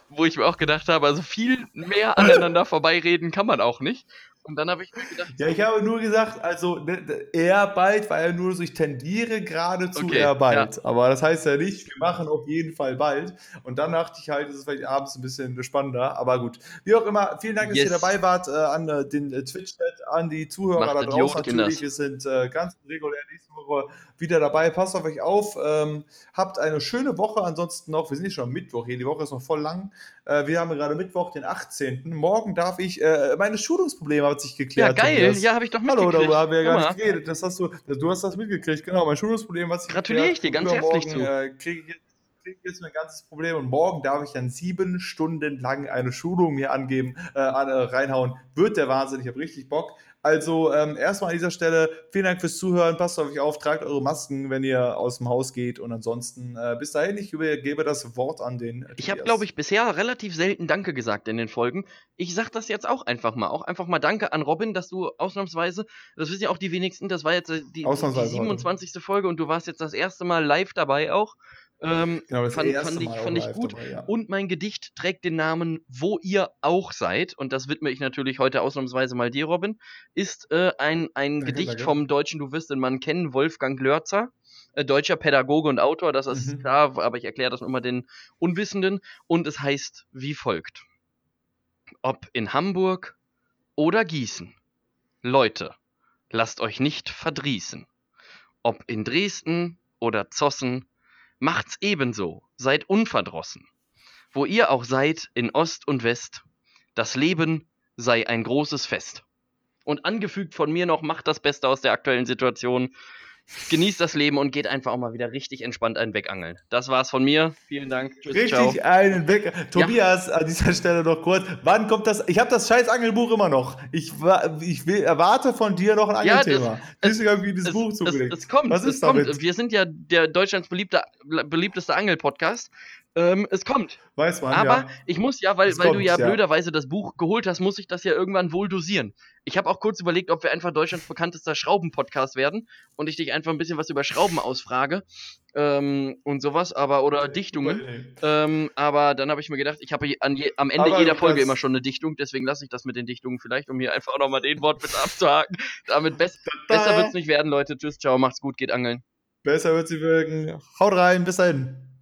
Wo ich mir auch gedacht habe, also viel mehr aneinander vorbeireden kann man auch nicht. Und dann habe ich mir gedacht. Ja, ich habe nur gesagt, also ne, eher bald, weil er nur so, ich tendiere gerade zu okay, eher bald. Ja. Aber das heißt ja nicht, wir machen auf jeden Fall bald. Und dann dachte ich halt, ist es vielleicht abends ein bisschen spannender. Aber gut. Wie auch immer, vielen Dank, dass yes. ihr dabei wart, äh, an äh, den äh, Twitch-Chat, an die Zuhörer Macht da draußen. Natürlich, wir sind äh, ganz regulär nächste Woche wieder dabei. Passt auf euch auf. Ähm, habt eine schöne Woche. Ansonsten noch, wir sind nicht schon am Mittwoch hier, die Woche ist noch voll lang. Äh, wir haben gerade Mittwoch, den 18. Morgen darf ich, äh, meine Schulungsprobleme hat sich geklärt. Ja, geil. Tobias. Ja, habe ich doch mitgekriegt. Hallo, darüber haben wir ja gar nicht geredet. Das hast du, du hast das mitgekriegt. Genau, mein Schulungsproblem hat sich Gratuliere ich dir ganz herzlich zu. Äh, kriege ich jetzt kriege jetzt mein ganzes Problem und morgen darf ich dann sieben Stunden lang eine Schulung mir angeben, äh, reinhauen. Wird der Wahnsinn, ich habe richtig Bock. Also ähm, erstmal an dieser Stelle vielen Dank fürs Zuhören. Passt auf euch auf, tragt eure Masken, wenn ihr aus dem Haus geht. Und ansonsten äh, bis dahin, ich übergebe das Wort an den. Ich habe, glaube ich, bisher relativ selten Danke gesagt in den Folgen. Ich sage das jetzt auch einfach mal. Auch einfach mal Danke an Robin, dass du ausnahmsweise, das wissen ja auch die wenigsten, das war jetzt die, die 27. Heute. Folge und du warst jetzt das erste Mal live dabei auch. Ähm, genau, fand, fand, ich, fand ich gut. Dabei, ja. Und mein Gedicht trägt den Namen Wo ihr auch seid. Und das widme ich natürlich heute ausnahmsweise mal dir, Robin. Ist äh, ein, ein danke, Gedicht danke. vom deutschen, du wirst den Mann kennen, Wolfgang Lörzer. Äh, deutscher Pädagoge und Autor, das ist mhm. klar, aber ich erkläre das immer den Unwissenden. Und es heißt wie folgt: Ob in Hamburg oder Gießen. Leute, lasst euch nicht verdrießen. Ob in Dresden oder Zossen Macht's ebenso, seid unverdrossen. Wo ihr auch seid, in Ost und West, das Leben sei ein großes Fest. Und angefügt von mir noch, macht das Beste aus der aktuellen Situation genießt das Leben und geht einfach auch mal wieder richtig entspannt einen wegangeln. Das war's von mir. Vielen Dank. Tschüss, richtig ciao. einen weg. Tobias, ja. an dieser Stelle noch kurz. Wann kommt das? Ich habe das scheiß Angelbuch immer noch. Ich, ich will, erwarte von dir noch ein Angelthema. Ja, das, das, irgendwie das Buch zugelegt. Es, es kommt. Was ist es damit? kommt. Wir sind ja der Deutschlands beliebte, beliebteste Angel-Podcast. Ähm, es kommt. Weiß man. Aber ja. ich muss ja, weil, weil du ja, ja, blöderweise das Buch geholt hast, muss ich das ja irgendwann wohl dosieren. Ich habe auch kurz überlegt, ob wir einfach Deutschlands bekanntester Schrauben-Podcast werden und ich dich einfach ein bisschen was über Schrauben ausfrage ähm, und sowas, aber oder okay. Dichtungen. Ähm, aber dann habe ich mir gedacht, ich habe am Ende aber jeder Folge immer schon eine Dichtung, deswegen lasse ich das mit den Dichtungen vielleicht, um hier einfach auch nochmal den Wort mit abzuhaken. Damit be besser wird's nicht werden, Leute. Tschüss, ciao, macht's gut, geht angeln. Besser wird's nicht wirken. Haut rein, bis dahin.